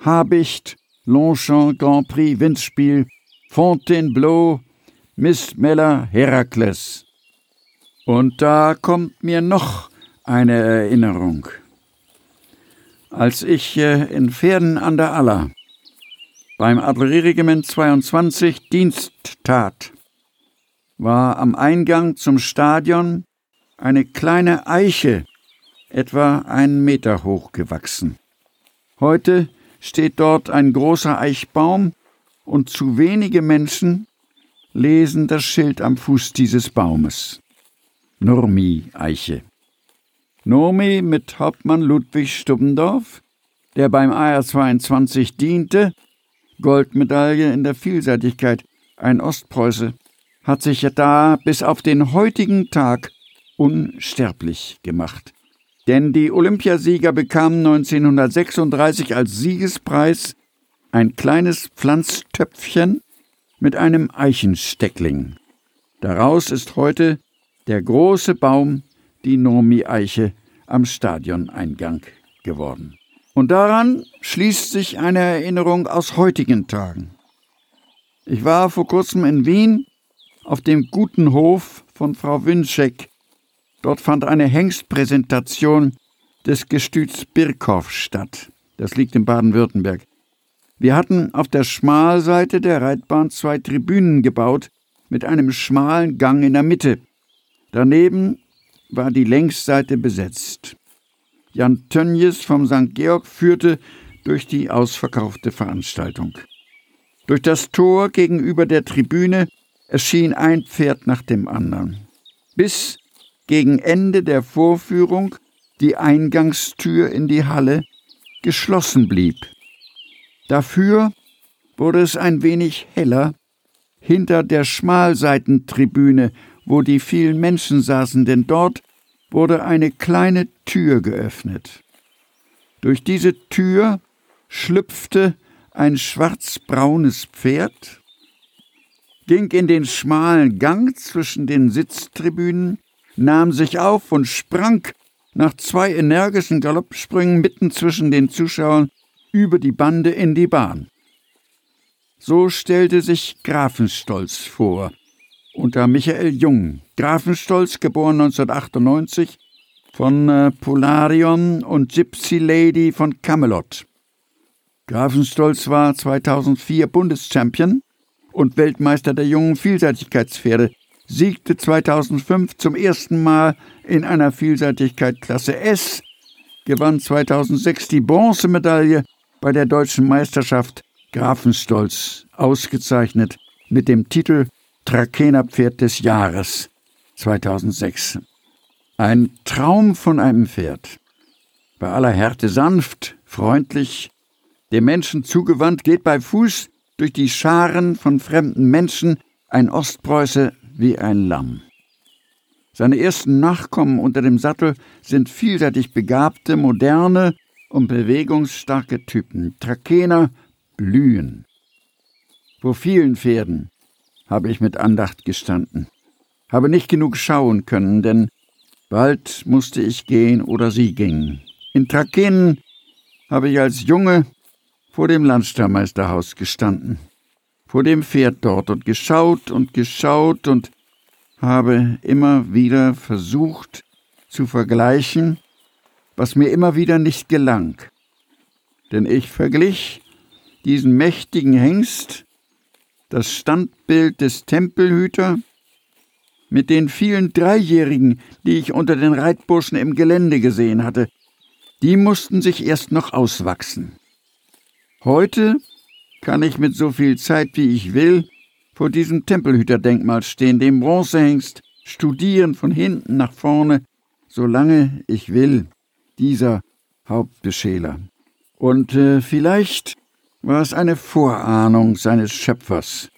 Habicht, Longchamp Grand Prix Windspiel, Fontainebleau, Miss Meller Herakles. Und da kommt mir noch eine Erinnerung. Als ich äh, in Pferden an der Aller beim Artillerieregiment 22 Dienst tat, war am Eingang zum Stadion eine kleine Eiche, etwa einen Meter hoch gewachsen. Heute steht dort ein großer Eichbaum und zu wenige Menschen lesen das Schild am Fuß dieses Baumes. Nurmi-Eiche. Nurmi mit Hauptmann Ludwig Stubbendorf, der beim AR-22 diente, Goldmedaille in der Vielseitigkeit, ein Ostpreuße, hat sich da bis auf den heutigen Tag unsterblich gemacht. Denn die Olympiasieger bekamen 1936 als Siegespreis ein kleines Pflanztöpfchen mit einem Eichensteckling. Daraus ist heute der große Baum, die Nomi-Eiche, am Stadioneingang geworden. Und daran schließt sich eine Erinnerung aus heutigen Tagen. Ich war vor kurzem in Wien auf dem guten Hof von Frau Winczek. Dort fand eine Hengstpräsentation des Gestüts Birkhoff statt. Das liegt in Baden-Württemberg. Wir hatten auf der Schmalseite der Reitbahn zwei Tribünen gebaut mit einem schmalen Gang in der Mitte. Daneben war die Längsseite besetzt. Jan Tönjes vom St. Georg führte durch die ausverkaufte Veranstaltung. Durch das Tor gegenüber der Tribüne erschien ein Pferd nach dem anderen, bis gegen Ende der Vorführung die Eingangstür in die Halle geschlossen blieb. Dafür wurde es ein wenig heller hinter der Schmalseitentribüne, wo die vielen Menschen saßen, denn dort wurde eine kleine Tür geöffnet. Durch diese Tür schlüpfte ein schwarzbraunes Pferd, ging in den schmalen Gang zwischen den Sitztribünen, nahm sich auf und sprang nach zwei energischen Galoppsprüngen mitten zwischen den Zuschauern über die Bande in die Bahn. So stellte sich Grafenstolz vor, unter Michael Jung. Grafenstolz, geboren 1998, von äh, Polarion und Gypsy Lady von Camelot. Grafenstolz war 2004 Bundeschampion und Weltmeister der jungen Vielseitigkeitspferde, siegte 2005 zum ersten Mal in einer Vielseitigkeitsklasse S, gewann 2006 die Bronzemedaille bei der deutschen Meisterschaft Grafenstolz, ausgezeichnet mit dem Titel Trakenerpferd des Jahres 2006. Ein Traum von einem Pferd. Bei aller Härte sanft, freundlich, dem Menschen zugewandt, geht bei Fuß durch die Scharen von fremden Menschen ein Ostpreuße wie ein Lamm. Seine ersten Nachkommen unter dem Sattel sind vielseitig begabte, moderne und bewegungsstarke Typen. Trakener blühen. Vor vielen Pferden habe ich mit Andacht gestanden, habe nicht genug schauen können, denn bald musste ich gehen oder sie ging. In Trakenen habe ich als Junge vor dem Landstallmeisterhaus gestanden, vor dem Pferd dort und geschaut und geschaut und habe immer wieder versucht zu vergleichen, was mir immer wieder nicht gelang. Denn ich verglich diesen mächtigen Hengst das Standbild des Tempelhüter mit den vielen Dreijährigen, die ich unter den Reitburschen im Gelände gesehen hatte. Die mussten sich erst noch auswachsen. Heute kann ich mit so viel Zeit, wie ich will, vor diesem Tempelhüterdenkmal stehen, dem Bronzehengst, studieren von hinten nach vorne, solange ich will, dieser Hauptbeschäler. Und äh, vielleicht war es eine Vorahnung seines Schöpfers,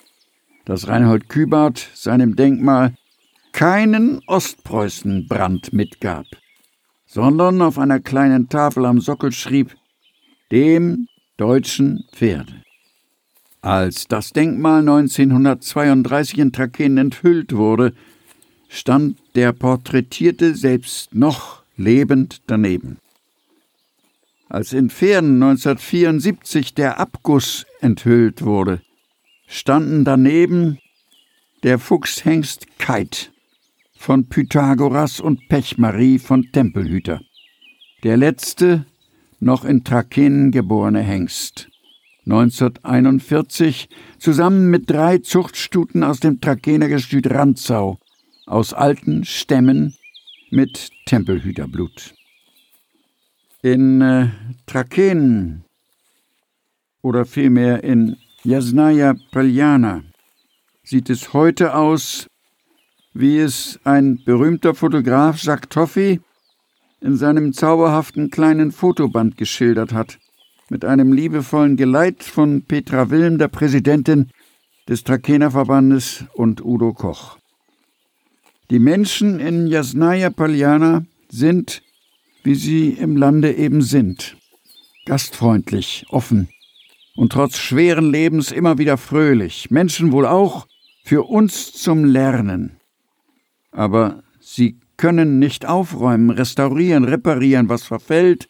dass Reinhold Kübart seinem Denkmal keinen Ostpreußenbrand mitgab, sondern auf einer kleinen Tafel am Sockel schrieb, dem deutschen Pferde. Als das Denkmal 1932 in Trakehnen enthüllt wurde, stand der Porträtierte selbst noch lebend daneben. Als in Pferden 1974 der Abguss enthüllt wurde, standen daneben der Fuchshengst Keit von Pythagoras und Pechmarie von Tempelhüter, der letzte noch in Trakehnen geborene Hengst. 1941 zusammen mit drei Zuchtstuten aus dem Trakener Gestüt Ranzau aus alten Stämmen mit Tempelhüterblut. In äh, Trakehnen oder vielmehr in Jasnaya Paljana sieht es heute aus, wie es ein berühmter Fotograf Jacques Toffi in seinem zauberhaften kleinen Fotoband geschildert hat, mit einem liebevollen Geleit von Petra Wilm, der Präsidentin des Trakener Verbandes, und Udo Koch. Die Menschen in Jasnaya Paljana sind wie sie im Lande eben sind. Gastfreundlich, offen und trotz schweren Lebens immer wieder fröhlich. Menschen wohl auch für uns zum Lernen. Aber sie können nicht aufräumen, restaurieren, reparieren, was verfällt,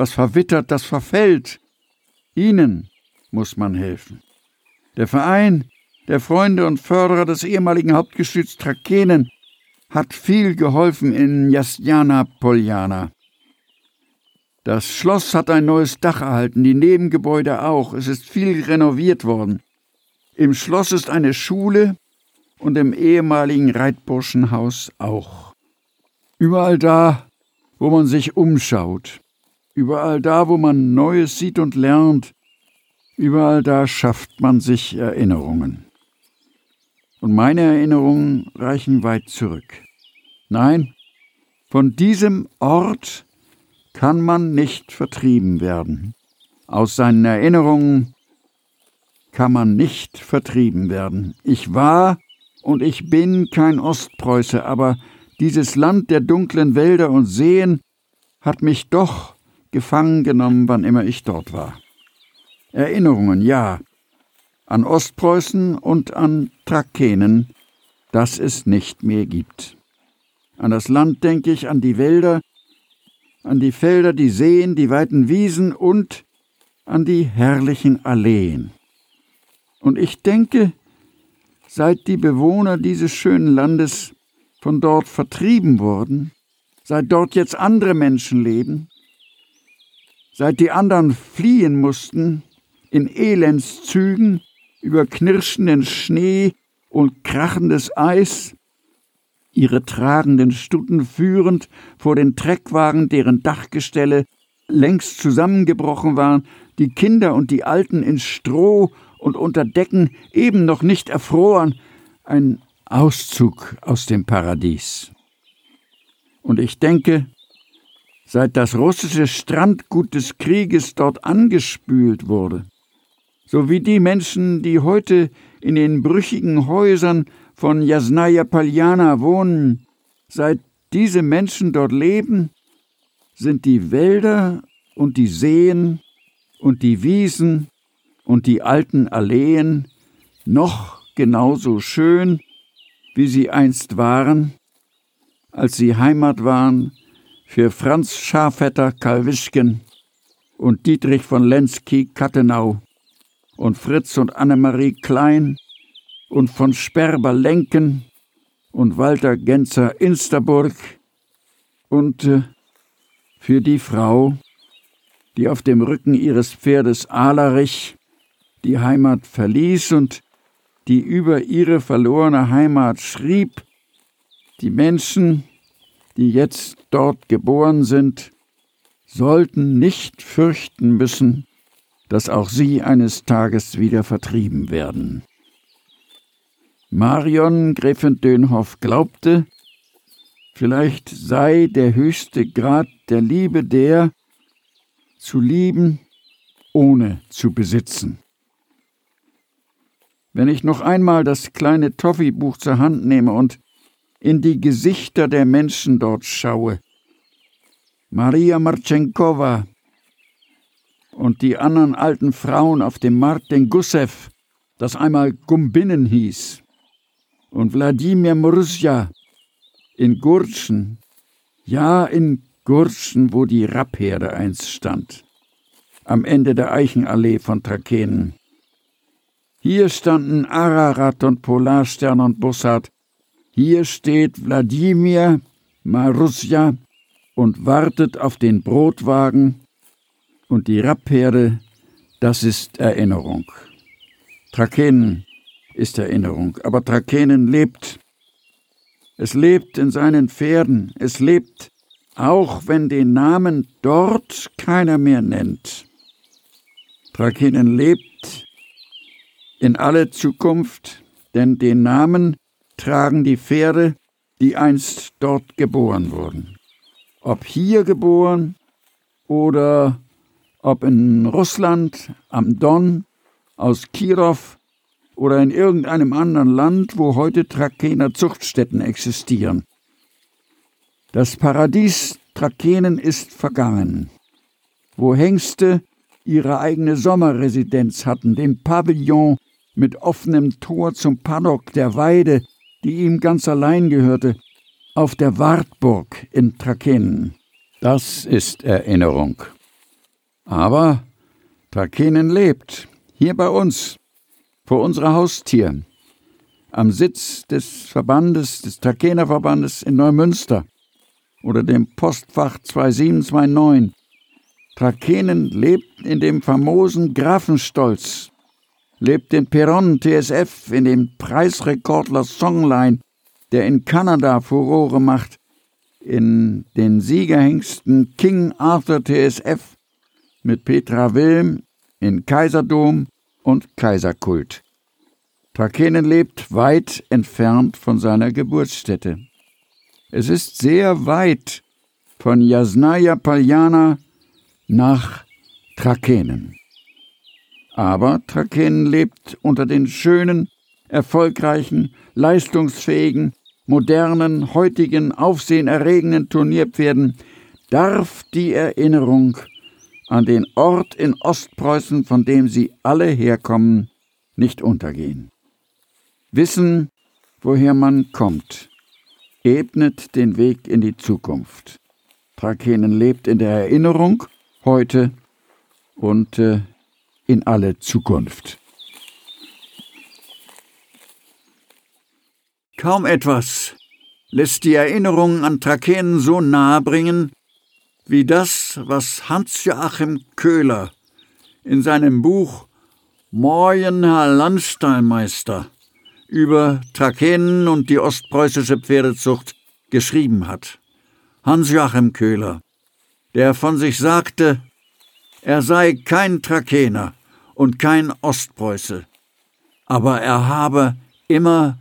was verwittert, das verfällt. Ihnen muss man helfen. Der Verein der Freunde und Förderer des ehemaligen Hauptgestüts Trakenen, hat viel geholfen in Jasjana Poljana. Das Schloss hat ein neues Dach erhalten, die Nebengebäude auch. Es ist viel renoviert worden. Im Schloss ist eine Schule und im ehemaligen Reitburschenhaus auch. Überall da, wo man sich umschaut, überall da, wo man Neues sieht und lernt, überall da schafft man sich Erinnerungen. Und meine Erinnerungen reichen weit zurück. Nein, von diesem Ort kann man nicht vertrieben werden. Aus seinen Erinnerungen kann man nicht vertrieben werden. Ich war und ich bin kein Ostpreuße, aber dieses Land der dunklen Wälder und Seen hat mich doch gefangen genommen, wann immer ich dort war. Erinnerungen, ja, an Ostpreußen und an Trakenen, das es nicht mehr gibt. An das Land denke ich, an die Wälder, an die Felder, die Seen, die weiten Wiesen und an die herrlichen Alleen. Und ich denke, seit die Bewohner dieses schönen Landes von dort vertrieben wurden, seit dort jetzt andere Menschen leben, seit die anderen fliehen mussten, in Elendszügen, über knirschenden Schnee und krachendes Eis, ihre tragenden Stutten führend vor den Treckwagen, deren Dachgestelle längst zusammengebrochen waren, die Kinder und die Alten in Stroh und unter Decken eben noch nicht erfroren, ein Auszug aus dem Paradies. Und ich denke, seit das russische Strandgut des Krieges dort angespült wurde, so wie die Menschen, die heute in den brüchigen Häusern von Jasnaya Paljana wohnen, seit diese Menschen dort leben, sind die Wälder und die Seen und die Wiesen und die alten Alleen noch genauso schön, wie sie einst waren, als sie Heimat waren für Franz Schafetter Kalwischken und Dietrich von Lenski-Kattenau und Fritz und Annemarie Klein und von Sperber Lenken und Walter Genzer Insterburg und äh, für die Frau, die auf dem Rücken ihres Pferdes Alarich die Heimat verließ und die über ihre verlorene Heimat schrieb, die Menschen, die jetzt dort geboren sind, sollten nicht fürchten müssen, dass auch sie eines Tages wieder vertrieben werden. Marion Gräfin Dönhoff glaubte, vielleicht sei der höchste Grad der Liebe der, zu lieben, ohne zu besitzen. Wenn ich noch einmal das kleine Toffee-Buch zur Hand nehme und in die Gesichter der Menschen dort schaue, Maria Marchenkova und die anderen alten Frauen auf dem Markt in Gussev, das einmal Gumbinnen hieß, und Wladimir Mrusja in Gurtschen, ja in Gurtschen, wo die Rappherde einst stand, am Ende der Eichenallee von Trakenen. Hier standen Ararat und Polarstern und Bussard. Hier steht Wladimir Marusja und wartet auf den Brotwagen und die Rappherde, das ist Erinnerung. Trakenen ist Erinnerung. Aber Trakenen lebt. Es lebt in seinen Pferden. Es lebt, auch wenn den Namen dort keiner mehr nennt. Trakenen lebt in alle Zukunft, denn den Namen tragen die Pferde, die einst dort geboren wurden. Ob hier geboren oder ob in Russland, am Don, aus Kirov oder in irgendeinem anderen Land, wo heute Trakener Zuchtstätten existieren. Das Paradies Trakenen ist vergangen, wo Hengste ihre eigene Sommerresidenz hatten, den Pavillon mit offenem Tor zum Paddock der Weide, die ihm ganz allein gehörte, auf der Wartburg in Trakenen. Das ist Erinnerung. Aber Trakenen lebt, hier bei uns, vor unserer Haustür, am Sitz des Verbandes, des Trakener Verbandes in Neumünster oder dem Postfach 2729. Trakenen lebt in dem famosen Grafenstolz, lebt in Perron TSF, in dem Preisrekordler Songline, der in Kanada Furore macht, in den Siegerhengsten King Arthur TSF mit Petra Wilm, in Kaiserdom und Kaiserkult. Trakenen lebt weit entfernt von seiner Geburtsstätte. Es ist sehr weit von Jasnaya Paljana nach Trakenen. Aber Trakenen lebt unter den schönen, erfolgreichen, leistungsfähigen, modernen, heutigen, aufsehenerregenden Turnierpferden darf die Erinnerung an den Ort in Ostpreußen, von dem sie alle herkommen, nicht untergehen. Wissen, woher man kommt, ebnet den Weg in die Zukunft. Trakenen lebt in der Erinnerung heute und äh, in alle Zukunft. Kaum etwas lässt die Erinnerung an Trakenen so nahe bringen, wie das, was Hans-Joachim Köhler in seinem Buch Moin, Herr Landstallmeister über Trakenen und die ostpreußische Pferdezucht geschrieben hat. Hans-Joachim Köhler, der von sich sagte, er sei kein Trakener und kein Ostpreuße, aber er habe immer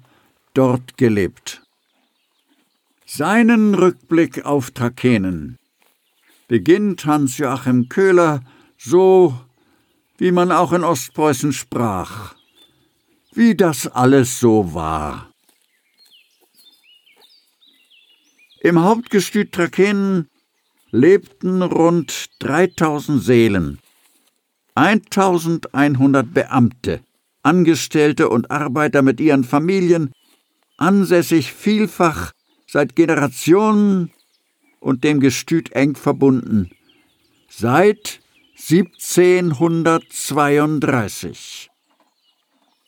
dort gelebt. Seinen Rückblick auf Trakenen beginnt Hans-Joachim Köhler so, wie man auch in Ostpreußen sprach, wie das alles so war. Im Hauptgestüt Trakenen lebten rund 3000 Seelen, 1100 Beamte, Angestellte und Arbeiter mit ihren Familien, ansässig vielfach seit Generationen und dem Gestüt eng verbunden, seit 1732.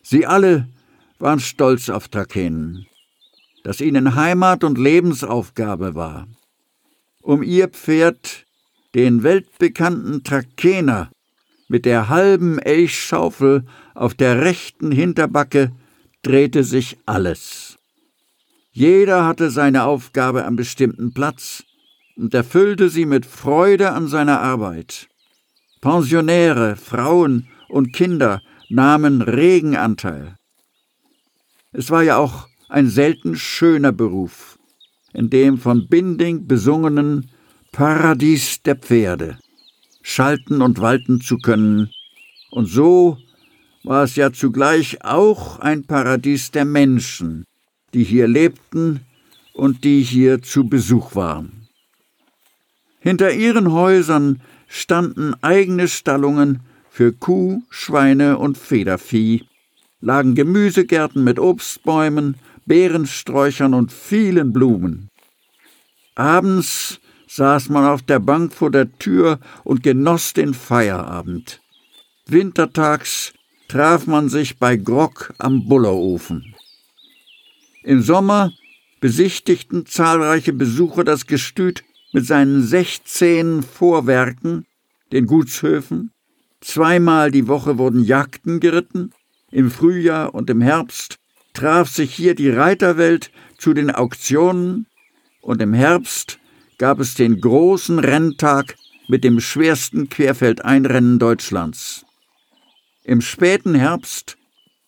Sie alle waren stolz auf Trakenen, das ihnen Heimat und Lebensaufgabe war um ihr Pferd, den weltbekannten Trakener, mit der halben Elchschaufel auf der rechten Hinterbacke drehte sich alles. Jeder hatte seine Aufgabe am bestimmten Platz und erfüllte sie mit Freude an seiner Arbeit. Pensionäre, Frauen und Kinder nahmen regen Anteil. Es war ja auch ein selten schöner Beruf in dem von Binding besungenen Paradies der Pferde schalten und walten zu können, und so war es ja zugleich auch ein Paradies der Menschen, die hier lebten und die hier zu Besuch waren. Hinter ihren Häusern standen eigene Stallungen für Kuh, Schweine und Federvieh, lagen Gemüsegärten mit Obstbäumen Beerensträuchern und vielen Blumen. Abends saß man auf der Bank vor der Tür und genoss den Feierabend. Wintertags traf man sich bei Grog am Bullerofen. Im Sommer besichtigten zahlreiche Besucher das Gestüt mit seinen sechzehn Vorwerken, den Gutshöfen. Zweimal die Woche wurden Jagden geritten, im Frühjahr und im Herbst traf sich hier die Reiterwelt zu den Auktionen und im Herbst gab es den großen Renntag mit dem schwersten Querfeldeinrennen Deutschlands. Im späten Herbst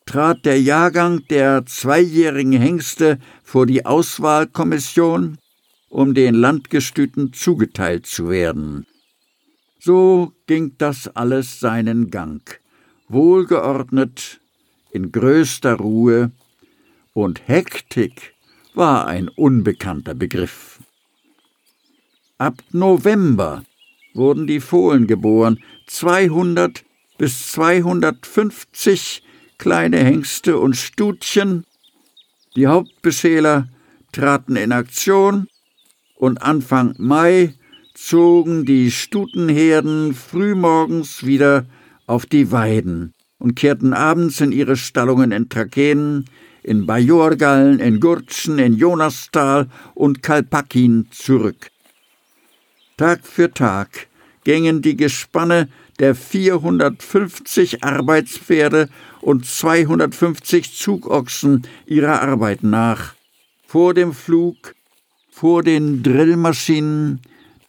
trat der Jahrgang der zweijährigen Hengste vor die Auswahlkommission, um den Landgestüten zugeteilt zu werden. So ging das alles seinen Gang, wohlgeordnet, in größter Ruhe und Hektik war ein unbekannter Begriff. Ab November wurden die Fohlen geboren, 200 bis 250 kleine Hengste und Stutchen. Die Hauptbeschäler traten in Aktion und Anfang Mai zogen die Stutenherden frühmorgens wieder auf die Weiden und kehrten abends in ihre Stallungen in Trakenen, in Bajorgallen, in Gurtschen, in Jonastal und Kalpakin zurück. Tag für Tag gingen die Gespanne der 450 Arbeitspferde und 250 Zugochsen ihrer Arbeit nach. Vor dem Flug, vor den Drillmaschinen,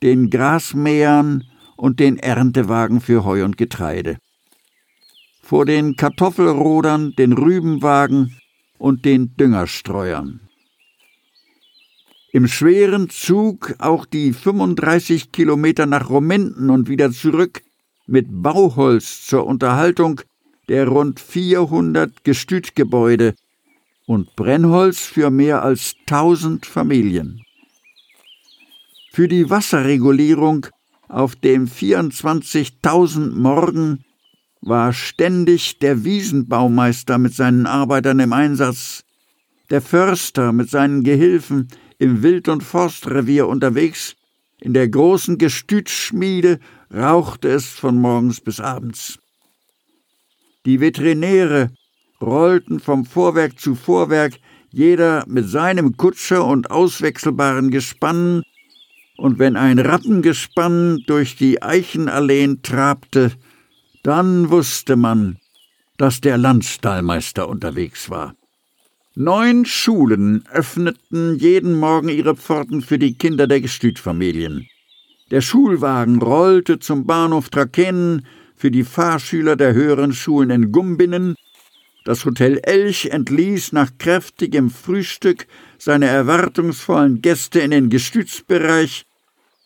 den Grasmähern und den Erntewagen für Heu und Getreide. Vor den Kartoffelrodern, den Rübenwagen und den Düngerstreuern. Im schweren Zug auch die 35 Kilometer nach Rominden und wieder zurück mit Bauholz zur Unterhaltung der rund 400 Gestütgebäude und Brennholz für mehr als 1000 Familien. Für die Wasserregulierung auf dem 24.000 Morgen war ständig der Wiesenbaumeister mit seinen Arbeitern im Einsatz, der Förster mit seinen Gehilfen im Wild- und Forstrevier unterwegs, in der großen Gestütschmiede rauchte es von morgens bis abends. Die Veterinäre rollten vom Vorwerk zu Vorwerk, jeder mit seinem Kutscher und auswechselbaren Gespannen, und wenn ein Rattengespann durch die Eichenalleen trabte, dann wusste man, dass der Landstallmeister unterwegs war. Neun Schulen öffneten jeden Morgen ihre Pforten für die Kinder der Gestütfamilien. Der Schulwagen rollte zum Bahnhof Trakenen für die Fahrschüler der höheren Schulen in Gumbinnen. Das Hotel Elch entließ nach kräftigem Frühstück seine erwartungsvollen Gäste in den Gestützbereich.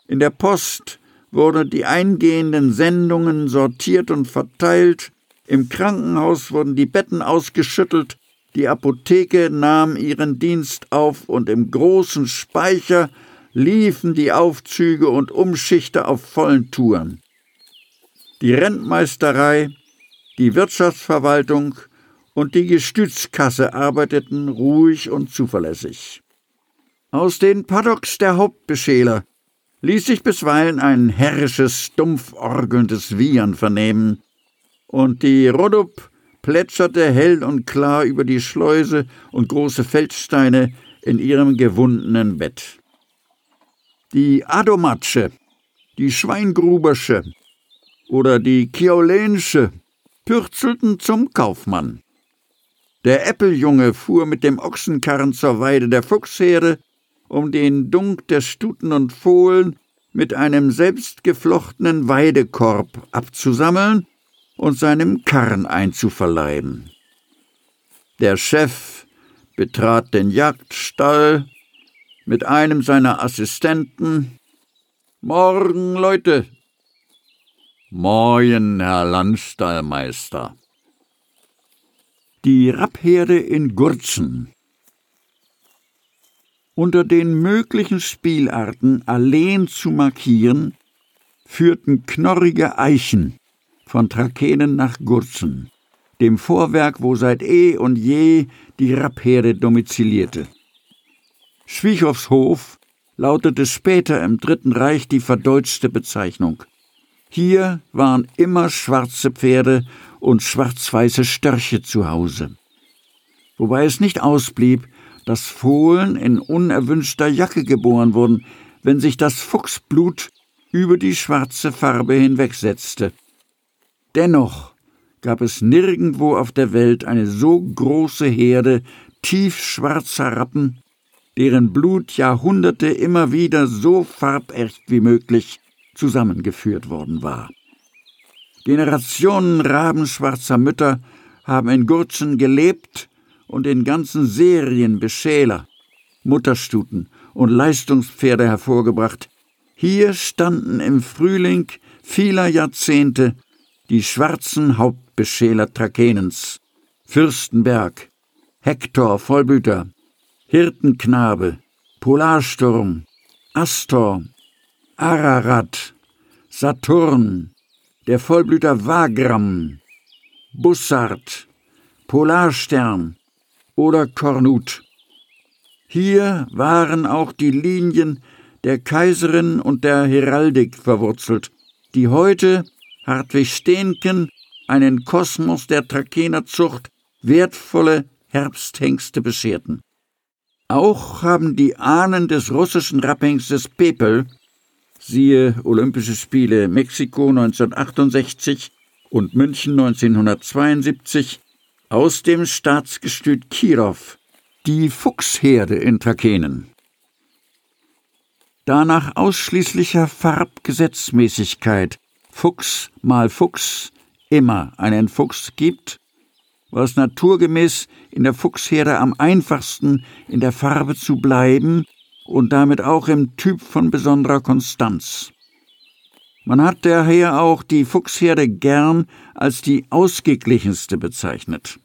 In der Post wurden die eingehenden Sendungen sortiert und verteilt. Im Krankenhaus wurden die Betten ausgeschüttelt. Die Apotheke nahm ihren Dienst auf und im großen Speicher liefen die Aufzüge und Umschichter auf vollen Touren. Die Rentmeisterei, die Wirtschaftsverwaltung und die Gestützkasse arbeiteten ruhig und zuverlässig. Aus den Paddocks der Hauptbeschäler ließ sich bisweilen ein herrisches, stumpforgelndes Wiehern vernehmen, und die Rodup plätscherte hell und klar über die Schleuse und große Feldsteine in ihrem gewundenen Bett. Die Adomatsche, die Schweingrubersche oder die Kiaulensche pürzelten zum Kaufmann. Der Äppeljunge fuhr mit dem Ochsenkarren zur Weide der Fuchsherde, um den Dunk der Stuten und Fohlen mit einem selbstgeflochtenen Weidekorb abzusammeln und seinem Karren einzuverleiben. Der Chef betrat den Jagdstall mit einem seiner Assistenten. Morgen, Leute. Moin, Herr Landstallmeister. Die Rappherde in Gurzen. Unter den möglichen Spielarten Alleen zu markieren, führten knorrige Eichen von Trakenen nach Gurzen, dem Vorwerk, wo seit eh und je die Rappherde domizilierte. Schwichowshof lautete später im Dritten Reich die verdeutschte Bezeichnung. Hier waren immer schwarze Pferde und schwarz-weiße Störche zu Hause. Wobei es nicht ausblieb, dass Fohlen in unerwünschter Jacke geboren wurden, wenn sich das Fuchsblut über die schwarze Farbe hinwegsetzte. Dennoch gab es nirgendwo auf der Welt eine so große Herde tiefschwarzer Rappen deren Blut Jahrhunderte immer wieder so farbecht wie möglich zusammengeführt worden war. Generationen rabenschwarzer Mütter haben in Gurzen gelebt und in ganzen Serien Beschäler, Mutterstuten und Leistungspferde hervorgebracht. Hier standen im Frühling vieler Jahrzehnte die schwarzen Hauptbeschäler Trakenens, Fürstenberg, Hektor Vollblüter, Hirtenknabe, Polarsturm, Astor, Ararat, Saturn, der Vollblüter Wagram, Bussard, Polarstern oder Kornut. Hier waren auch die Linien der Kaiserin und der Heraldik verwurzelt, die heute Hartwig Steenken einen Kosmos der Trakenerzucht wertvolle Herbsthengste bescherten. Auch haben die Ahnen des russischen Rapphengstes Pepel, siehe Olympische Spiele Mexiko 1968 und München 1972, aus dem Staatsgestüt Kirov die Fuchsherde in Trakehnen. Da nach ausschließlicher Farbgesetzmäßigkeit Fuchs mal Fuchs immer einen Fuchs gibt, war es naturgemäß in der Fuchsherde am einfachsten in der Farbe zu bleiben und damit auch im Typ von besonderer Konstanz. Man hat daher auch die Fuchsherde gern als die ausgeglichenste bezeichnet.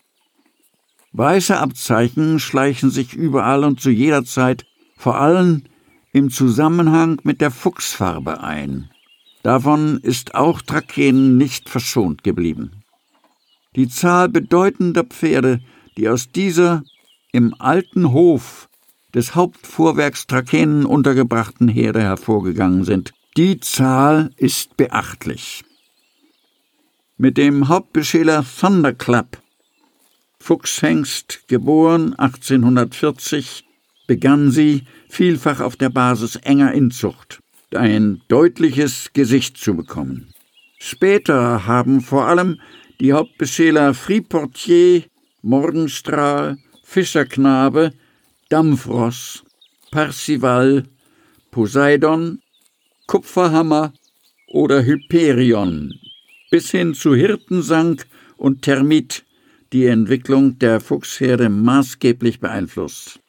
Weiße Abzeichen schleichen sich überall und zu jeder Zeit, vor allem im Zusammenhang mit der Fuchsfarbe ein. Davon ist auch Trakehnen nicht verschont geblieben. Die Zahl bedeutender Pferde, die aus dieser im alten Hof des Hauptvorwerks Trakehnen untergebrachten Herde hervorgegangen sind, die Zahl ist beachtlich. Mit dem Hauptbeschäler Thunderclap, Fuchshengst, geboren 1840, begann sie, vielfach auf der Basis enger Inzucht, ein deutliches Gesicht zu bekommen. Später haben vor allem die Hauptbeschäler Friportier, Morgenstrahl, Fischerknabe, Dampfross, Parsival, Poseidon, Kupferhammer oder Hyperion bis hin zu Hirtensank und Termit die Entwicklung der Fuchsherde maßgeblich beeinflusst.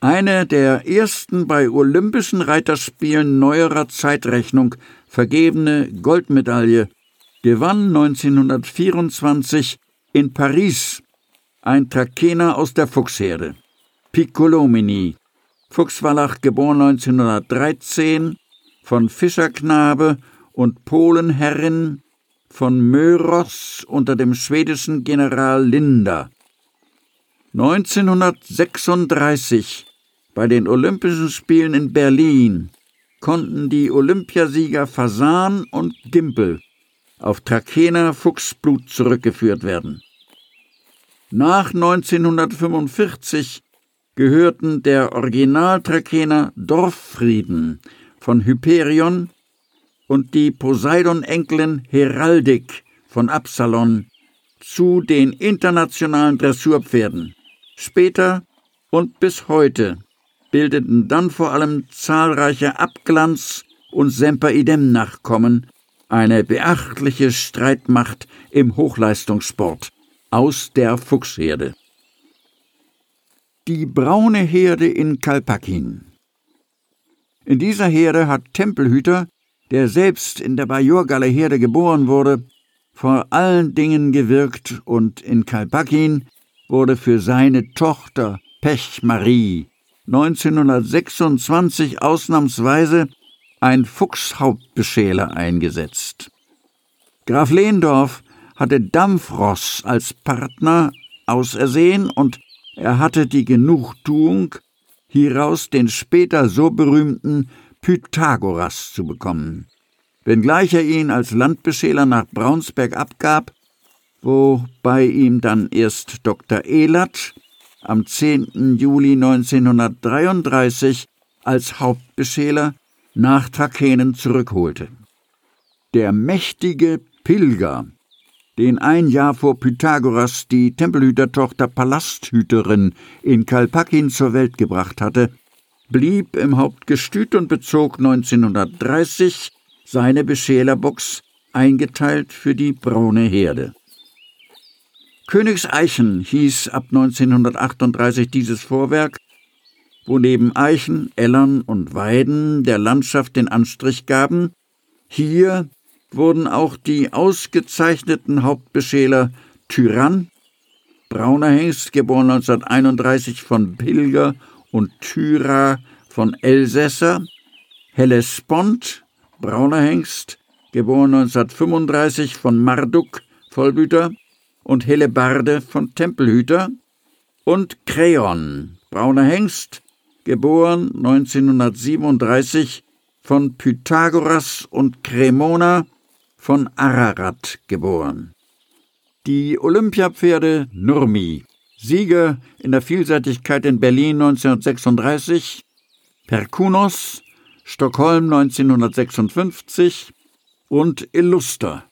Eine der ersten bei Olympischen Reiterspielen neuerer Zeitrechnung vergebene Goldmedaille gewann 1924 in Paris ein Trakener aus der Fuchsherde, Piccolomini, Fuchswallach geboren 1913, von Fischerknabe und Polenherrin von Möros unter dem schwedischen General Linder. 1936 bei den Olympischen Spielen in Berlin konnten die Olympiasieger Fasan und Gimpel auf Trakener Fuchsblut zurückgeführt werden. Nach 1945 gehörten der Originaltrakener Dorffrieden von Hyperion und die Poseidon-Enkelin Heraldik von Absalon zu den internationalen Dressurpferden. Später und bis heute bildeten dann vor allem zahlreiche Abglanz- und Semper-Idem-Nachkommen eine beachtliche Streitmacht im Hochleistungssport aus der Fuchsherde. Die braune Herde in Kalpakin. In dieser Herde hat Tempelhüter, der selbst in der Bajorgaler Herde geboren wurde, vor allen Dingen gewirkt und in Kalpakin wurde für seine Tochter Pech Marie 1926 ausnahmsweise ein Fuchshauptbeschäler eingesetzt. Graf Lehndorf hatte Dampfross als Partner ausersehen und er hatte die Genugtuung, hieraus den später so berühmten Pythagoras zu bekommen. Wenngleich er ihn als Landbeschäler nach Braunsberg abgab, wobei ihm dann erst Dr. Ehlert am 10. Juli 1933 als Hauptbeschäler nach Trakehnen zurückholte. Der mächtige Pilger, den ein Jahr vor Pythagoras die Tempelhütertochter Palasthüterin in Kalpakin zur Welt gebracht hatte, blieb im Hauptgestüt und bezog 1930 seine Beschälerbox eingeteilt für die braune Herde. Königseichen hieß ab 1938 dieses Vorwerk wo neben Eichen, Ellern und Weiden der Landschaft den Anstrich gaben, hier wurden auch die ausgezeichneten Hauptbeschäler Tyrann, Brauner Hengst, geboren 1931 von Pilger und Thyra von Elsässer, Hellespont, Brauner Hengst, geboren 1935 von Marduk, Vollbüter, und Hellebarde von Tempelhüter, und Kreon, Brauner Hengst, geboren 1937 von Pythagoras und Cremona von Ararat geboren. Die Olympiapferde Nurmi Sieger in der Vielseitigkeit in Berlin 1936, Perkunos, Stockholm 1956 und Illuster,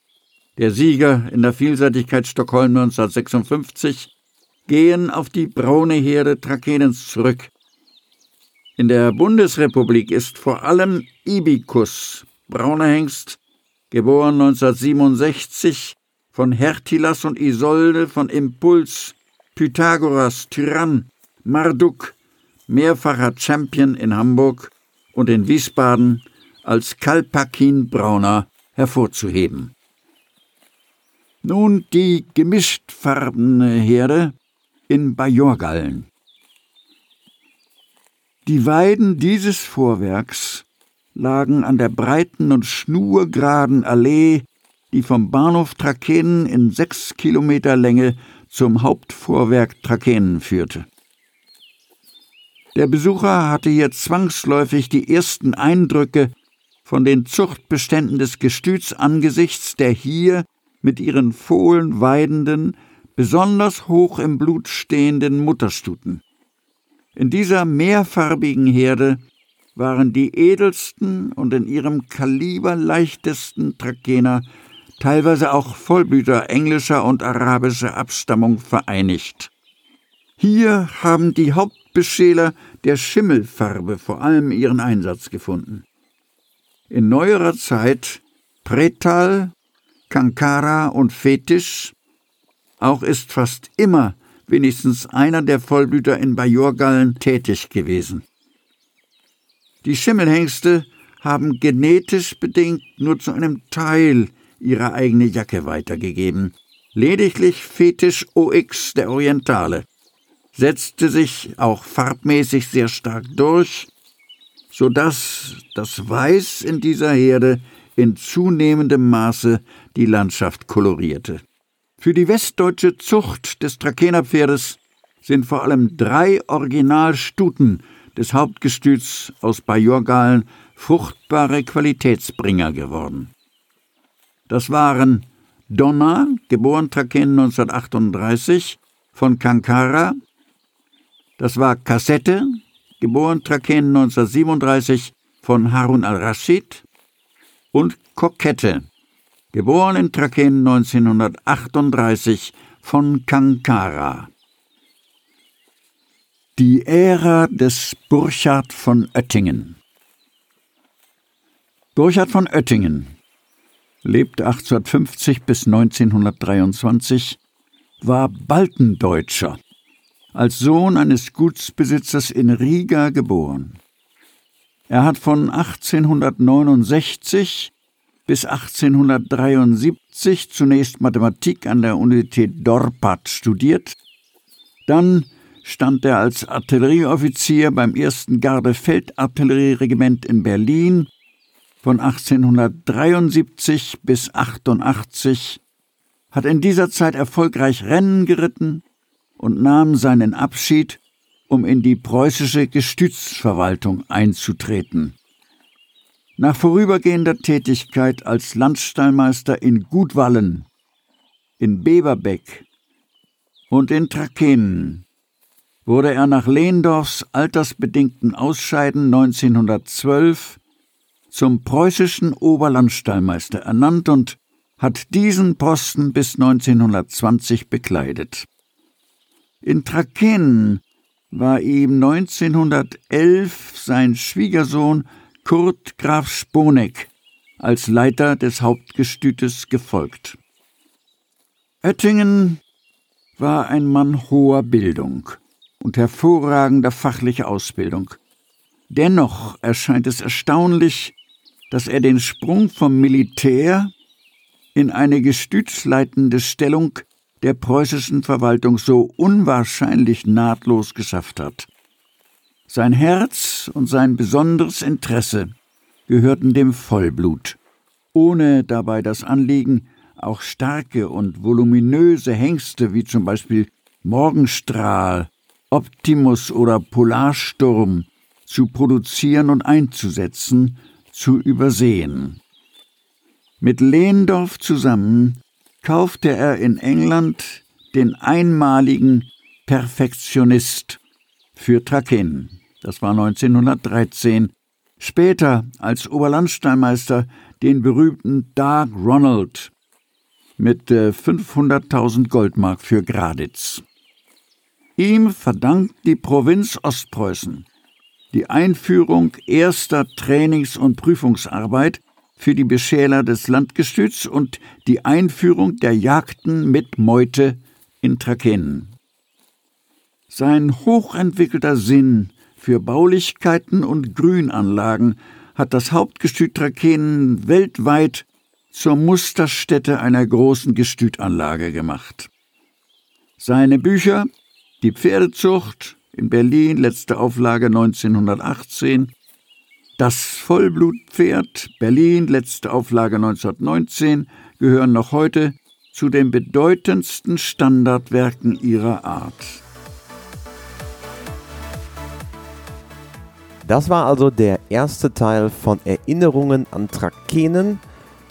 der Sieger in der Vielseitigkeit Stockholm 1956, gehen auf die braune Herde Trakenens zurück. In der Bundesrepublik ist vor allem Ibikus, brauner Hengst, geboren 1967, von Hertilas und Isolde, von Impuls, Pythagoras, Tyrann, Marduk, mehrfacher Champion in Hamburg und in Wiesbaden als Kalpakin Brauner hervorzuheben. Nun die gemischtfarbene Herde in Bajorgallen. Die Weiden dieses Vorwerks lagen an der breiten und schnurgeraden Allee, die vom Bahnhof Trakehnen in sechs Kilometer Länge zum Hauptvorwerk Trakehnen führte. Der Besucher hatte hier zwangsläufig die ersten Eindrücke von den Zuchtbeständen des Gestüts angesichts der hier mit ihren Fohlen weidenden, besonders hoch im Blut stehenden Mutterstuten. In dieser mehrfarbigen Herde waren die edelsten und in ihrem Kaliber leichtesten Trakener, teilweise auch Vollblüter englischer und arabischer Abstammung vereinigt. Hier haben die Hauptbeschäler der Schimmelfarbe vor allem ihren Einsatz gefunden. In neuerer Zeit Pretal, Kankara und Fetisch, auch ist fast immer wenigstens einer der Vollblüter in Bajorgallen tätig gewesen. Die Schimmelhengste haben genetisch bedingt nur zu einem Teil ihre eigene Jacke weitergegeben. Lediglich Fetisch OX der Orientale setzte sich auch farbmäßig sehr stark durch, so dass das Weiß in dieser Herde in zunehmendem Maße die Landschaft kolorierte. Für die westdeutsche Zucht des Trakenerpferdes sind vor allem drei Originalstuten des Hauptgestüts aus Bajorgalen fruchtbare Qualitätsbringer geworden. Das waren Donna, geboren Traken 1938, von Kankara, das war Kassette, geboren Traken 1937, von Harun al-Rashid, und Kokette, geboren in Traken 1938 von Kankara. Die Ära des Burchard von Oettingen. Burchard von Oettingen lebte 1850 bis 1923, war Baltendeutscher, als Sohn eines Gutsbesitzers in Riga geboren. Er hat von 1869 bis 1873 zunächst Mathematik an der Universität Dorpat studiert, dann stand er als Artillerieoffizier beim 1. Garde-Feldartillerieregiment in Berlin von 1873 bis 88, hat in dieser Zeit erfolgreich Rennen geritten und nahm seinen Abschied, um in die preußische Gestützverwaltung einzutreten. Nach vorübergehender Tätigkeit als Landstallmeister in Gutwallen, in Beberbeck und in Trakehnen wurde er nach Lehndorfs altersbedingten Ausscheiden 1912 zum preußischen Oberlandstallmeister ernannt und hat diesen Posten bis 1920 bekleidet. In Trakehnen war ihm 1911 sein Schwiegersohn Kurt Graf Sponeck als Leiter des Hauptgestütes gefolgt. Oettingen war ein Mann hoher Bildung und hervorragender fachlicher Ausbildung. Dennoch erscheint es erstaunlich, dass er den Sprung vom Militär in eine gestützleitende Stellung der preußischen Verwaltung so unwahrscheinlich nahtlos geschafft hat. Sein Herz und sein besonderes Interesse gehörten dem Vollblut, ohne dabei das Anliegen, auch starke und voluminöse Hengste wie zum Beispiel Morgenstrahl, Optimus oder Polarsturm zu produzieren und einzusetzen, zu übersehen. Mit Lehndorf zusammen kaufte er in England den einmaligen Perfektionist für Trakehnen. Das war 1913. Später als Oberlandsteinmeister den berühmten Dark Ronald mit 500.000 äh, Goldmark für Graditz. Ihm verdankt die Provinz Ostpreußen die Einführung erster Trainings- und Prüfungsarbeit für die Beschäler des Landgestüts und die Einführung der Jagden mit Meute in Trakehnen. Sein hochentwickelter Sinn für Baulichkeiten und Grünanlagen hat das Hauptgestüt Trakehnen weltweit zur Musterstätte einer großen Gestütanlage gemacht. Seine Bücher Die Pferdezucht in Berlin, letzte Auflage 1918, Das Vollblutpferd, Berlin, letzte Auflage 1919, gehören noch heute zu den bedeutendsten Standardwerken ihrer Art. Das war also der erste Teil von Erinnerungen an Trakehnen.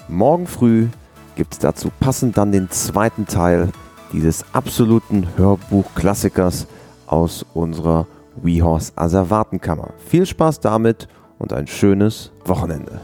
Morgen früh gibt es dazu passend dann den zweiten Teil dieses absoluten Hörbuchklassikers aus unserer WeHorse Asservatenkammer. Viel Spaß damit und ein schönes Wochenende.